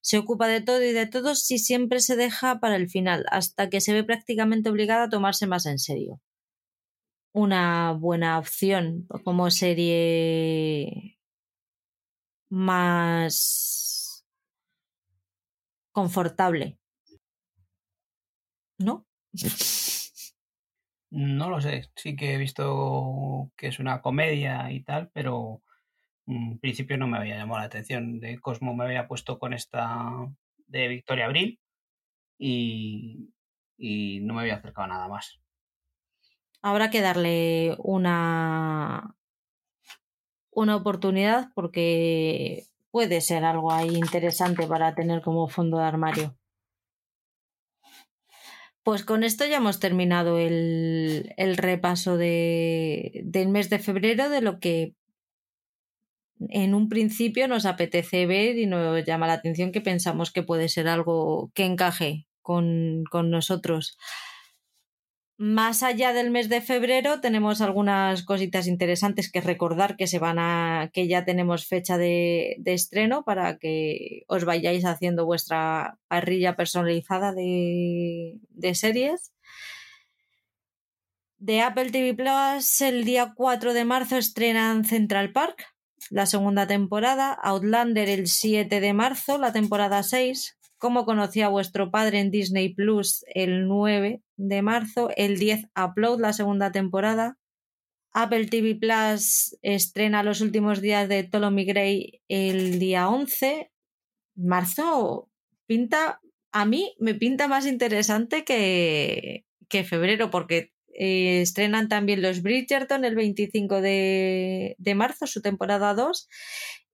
Se ocupa de todo y de todos y siempre se deja para el final, hasta que se ve prácticamente obligada a tomarse más en serio una buena opción como serie más confortable. ¿No? No lo sé, sí que he visto que es una comedia y tal, pero en principio no me había llamado la atención. De Cosmo me había puesto con esta de Victoria Abril y, y no me había acercado a nada más habrá que darle una, una oportunidad porque puede ser algo ahí interesante para tener como fondo de armario. Pues con esto ya hemos terminado el, el repaso de, del mes de febrero de lo que en un principio nos apetece ver y nos llama la atención que pensamos que puede ser algo que encaje con, con nosotros. Más allá del mes de febrero tenemos algunas cositas interesantes que recordar que se van a que ya tenemos fecha de, estreno para que os vayáis haciendo vuestra parrilla personalizada de, de series. De Apple TV Plus el día 4 de marzo estrenan Central Park, la segunda temporada, Outlander el 7 de marzo, la temporada 6, Cómo conocí a vuestro padre en Disney Plus el 9 de marzo, el 10 Upload, la segunda temporada. Apple TV Plus estrena los últimos días de Ptolemy Gray el día 11. Marzo pinta, a mí me pinta más interesante que, que febrero, porque eh, estrenan también los Bridgerton el 25 de, de marzo, su temporada 2,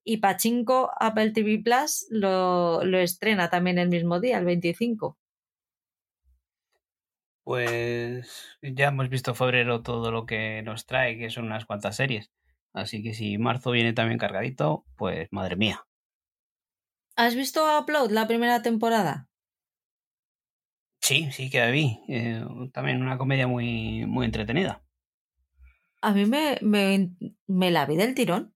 y Pachinko Apple TV Plus lo, lo estrena también el mismo día, el 25. Pues ya hemos visto febrero todo lo que nos trae, que son unas cuantas series. Así que si marzo viene también cargadito, pues madre mía. ¿Has visto Upload la primera temporada? Sí, sí que la vi. Eh, también una comedia muy, muy entretenida. A mí me, me, me la vi del tirón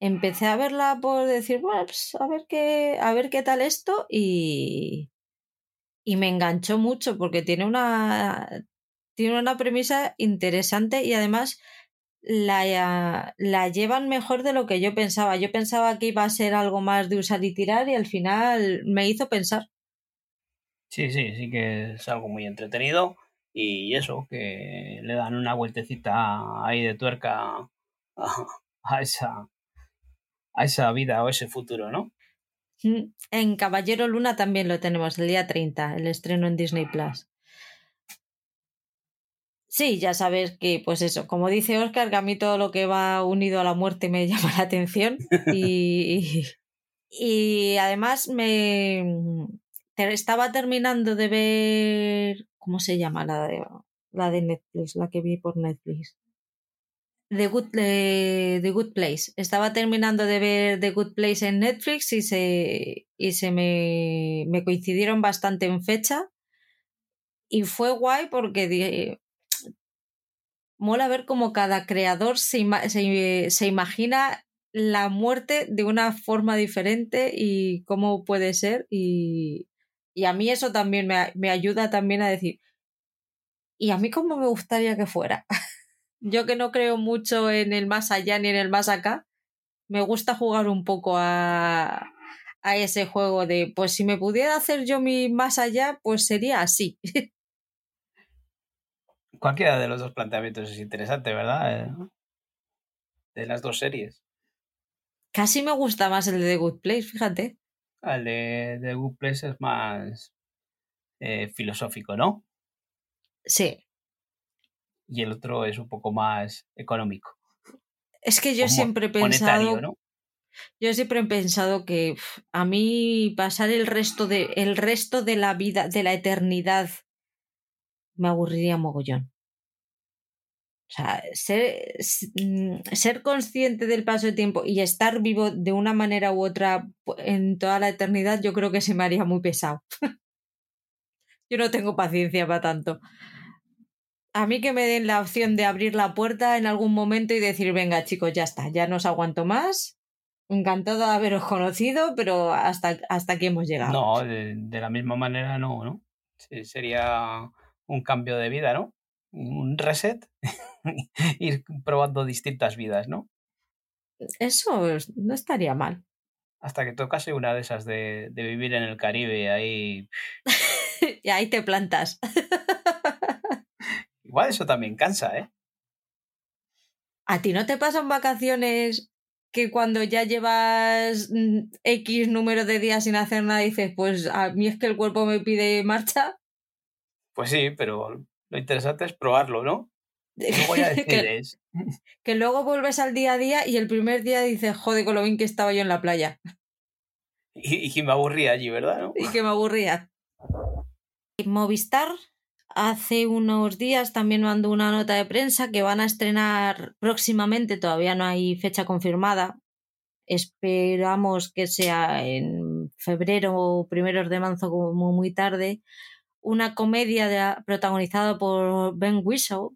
empecé a verla por decir, bueno, pues a ver qué, a ver qué tal esto y, y me enganchó mucho porque tiene una, tiene una premisa interesante y además la, la llevan mejor de lo que yo pensaba. Yo pensaba que iba a ser algo más de usar y tirar y al final me hizo pensar. Sí, sí, sí que es algo muy entretenido y eso, que le dan una vueltecita ahí de tuerca a, esa, a esa vida o ese futuro, ¿no? Mm, en Caballero Luna también lo tenemos, el día 30, el estreno en Disney Plus. Sí, ya sabes que, pues eso, como dice Oscar, que a mí todo lo que va unido a la muerte me llama la atención. Y, y además me estaba terminando de ver. ¿Cómo se llama la de, la de Netflix? La que vi por Netflix. The Good, The Good Place. Estaba terminando de ver The Good Place en Netflix y se, y se me, me coincidieron bastante en fecha. Y fue guay porque mola ver cómo cada creador se, se, imagina la muerte de una forma diferente y cómo puede ser. Y, y a mí eso también me, me, ayuda también a decir, ¿y a mí cómo me gustaría que fuera? Yo que no creo mucho en el más allá ni en el más acá, me gusta jugar un poco a, a ese juego de, pues si me pudiera hacer yo mi más allá, pues sería así. Cualquiera de los dos planteamientos es interesante, ¿verdad? Eh, de las dos series. Casi me gusta más el de The Good Place, fíjate. Ah, el de The Good Place es más eh, filosófico, ¿no? Sí. Y el otro es un poco más económico. Es que yo siempre he pensado. ¿no? Yo siempre he pensado que a mí pasar el resto de el resto de la vida, de la eternidad me aburriría mogollón. O sea, ser, mm, ser, consciente del paso de tiempo y estar vivo de una manera u otra en toda la eternidad, yo creo que se me haría muy pesado. yo no tengo paciencia para tanto. A mí que me den la opción de abrir la puerta en algún momento y decir, venga chicos, ya está, ya no os aguanto más. Encantado de haberos conocido, pero hasta, hasta aquí hemos llegado. No, de, la misma manera no, ¿no? sería un cambio de vida, ¿no? Un reset, ir probando distintas vidas, ¿no? Eso no estaría mal. Hasta que tocase una de esas de, de vivir en el Caribe, ahí... y ahí te plantas. Igual eso también cansa, ¿eh? ¿A ti no te pasan vacaciones que cuando ya llevas mm, X número de días sin hacer nada dices, pues a mí es que el cuerpo me pide marcha? Pues sí, pero lo interesante es probarlo, ¿no? Luego ya decides. que, luego vuelves al día a día y el primer día dices, joder, con lo bien que estaba yo en la playa. Y, que me aburría allí, ¿verdad? Y que me aburría. Movistar hace unos días también mandó una nota de prensa que van a estrenar próximamente, todavía no hay fecha confirmada. Esperamos que sea en febrero o primeros de marzo como muy tarde una comedia protagonizada por Ben Whishaw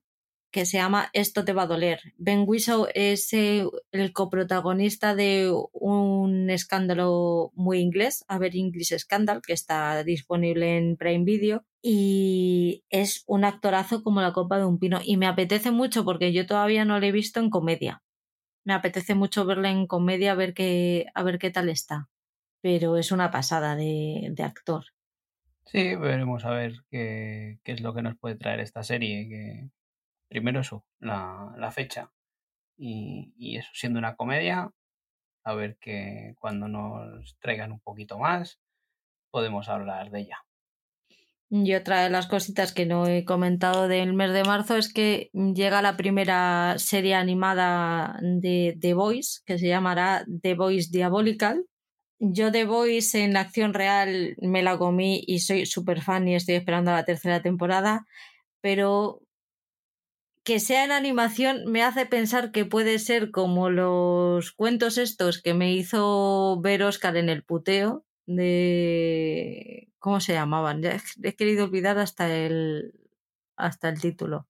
que se llama Esto te va a doler. Ben Whishaw es eh, el coprotagonista de un escándalo muy inglés, A ver English Scandal, que está disponible en Prime Video y es un actorazo como la copa de un pino y me apetece mucho porque yo todavía no lo he visto en comedia. Me apetece mucho verle en comedia a ver qué, a ver qué tal está. Pero es una pasada de, de actor. Sí, veremos a ver qué, qué, es lo que nos puede traer esta serie. Que, primero eso, la, la fecha. Y, y, eso, siendo una comedia, a ver que cuando nos traigan un poquito más, podemos hablar de ella. Y otra de las cositas que no he comentado del mes de marzo es que llega la primera serie animada de The Voice, que se llamará The Voice Diabolical, yo The Voice en acción real me la comí y soy súper fan y estoy esperando la tercera temporada, pero que sea en animación me hace pensar que puede ser como los cuentos estos que me hizo ver Oscar en el puteo de ¿cómo se llamaban? Ya he querido olvidar hasta el hasta el título.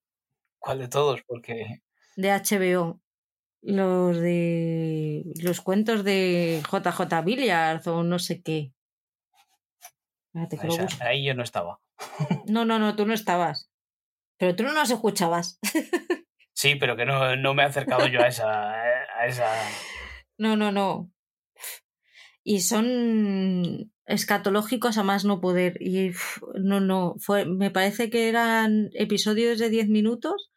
¿Cuál de todos? Porque de HBO los de los cuentos de JJ Billiard o no sé qué. ahí yo no estaba. No, no, no, tú no estabas. Pero tú no nos escuchabas. Sí, pero que no, no me he acercado yo a esa, a esa. No, no, no. Y son escatológicos a más no poder. Y no, no. Fue, me parece que eran episodios de 10 minutos.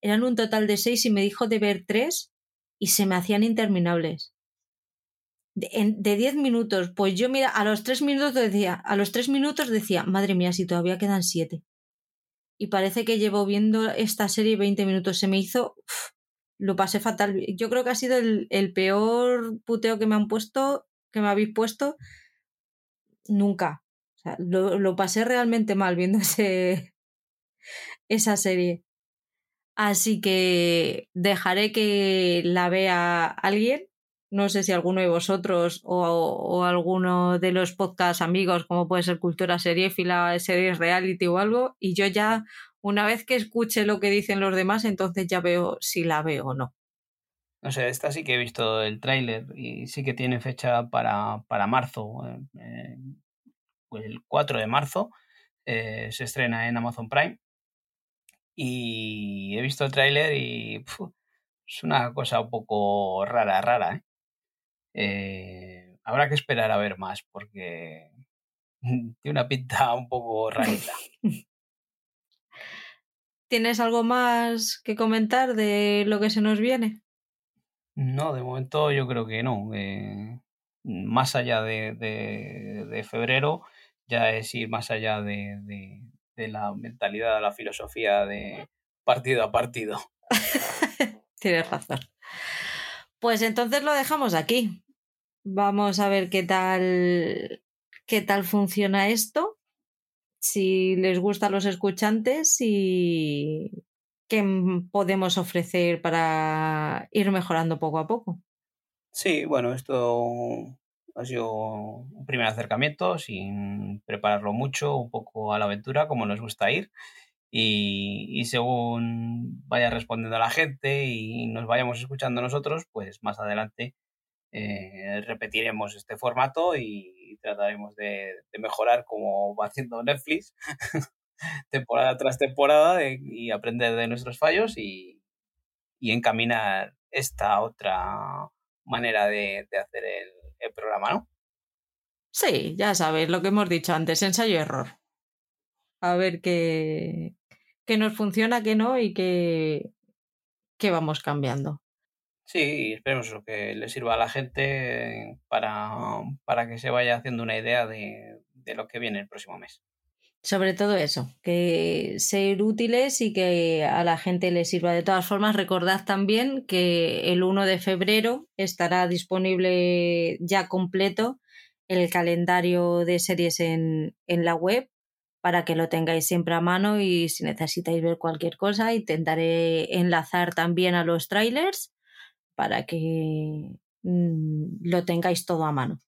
Eran un total de 6 y me dijo de ver 3 y se me hacían interminables. De 10 minutos, pues yo mira, a los 3 minutos decía, a los 3 minutos decía, madre mía, si todavía quedan 7. Y parece que llevo viendo esta serie 20 minutos. Se me hizo. lo pasé fatal. Yo creo que ha sido el, el peor puteo que me han puesto, que me habéis puesto nunca. Lo, lo pasé realmente mal viendo ese, esa serie. Así que dejaré que la vea alguien. No sé si alguno de vosotros o, alguno de los podcast amigos, como puede ser Cultura Seriéfila, Series Reality o algo. Y yo ya, una vez que escuche lo que dicen los demás, entonces ya veo si la veo o no. No sé, esta sí que he visto el tráiler y sí que tiene fecha para, para marzo. Eh, eh, el 4 de marzo eh, se estrena en Amazon Prime. Y he visto el tráiler y es una cosa un poco rara, rara. Habrá que esperar a ver más porque tiene una pinta un poco rarita. ¿Tienes algo más que comentar de lo que se nos viene? No, de momento yo creo que no. Eh, más allá de, de, febrero, ya es ir más allá de, de, la mentalidad, de la filosofía de partido a partido. Tienes razón. Pues entonces lo dejamos aquí. Vamos a ver qué tal qué tal funciona esto, si les gusta a los escuchantes y, qué podemos ofrecer para ir mejorando poco a poco. Sí, bueno, esto ha sido un primer acercamiento sin prepararlo mucho, un poco a la aventura, como nos gusta ir. Y, según vaya respondiendo la gente y nos vayamos escuchando nosotros, pues más adelante eh, repetiremos este formato y trataremos de, de mejorar como va haciendo Netflix temporada tras temporada y aprender de nuestros fallos y, encaminar esta otra manera de, hacer el, programa, ¿no? Sí, ya sabéis lo que hemos dicho antes, ensayo-error. A ver qué, qué nos funciona, qué no y qué, qué vamos cambiando. Sí, esperemos que le sirva a la gente para, para que se vaya haciendo una idea de, de lo que viene el próximo mes sobre todo eso, que ser útiles y que a la gente le sirva. De todas formas, recordad también que el 1 de febrero estará disponible ya completo el calendario de series en, en la web para que lo tengáis siempre a mano y si necesitáis ver cualquier cosa intentaré enlazar también a los trailers para que mm, lo tengáis todo a mano.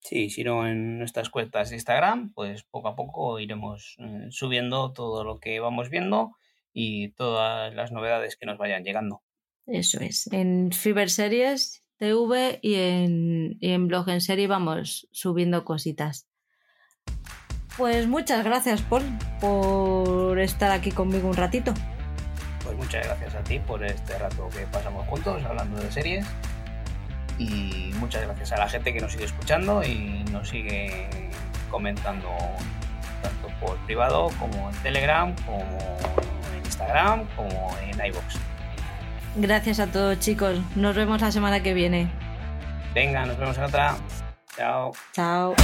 Sí, si no en nuestras cuentas de Instagram, pues poco a poco iremos eh, subiendo todo lo que vamos viendo y todas las novedades que nos vayan llegando. Eso es. En Fiber Series TV y en, y en Blog en Serie vamos subiendo cositas. Pues muchas gracias, Paul, por estar aquí conmigo un ratito. Pues muchas gracias a ti por este rato que pasamos juntos hablando de series y muchas gracias a la gente que nos sigue escuchando y nos sigue comentando tanto por privado como en Telegram, como en Instagram, como en iBox. Gracias a todos chicos, nos vemos la semana que viene. Venga, nos vemos en otra. Chao. Chao.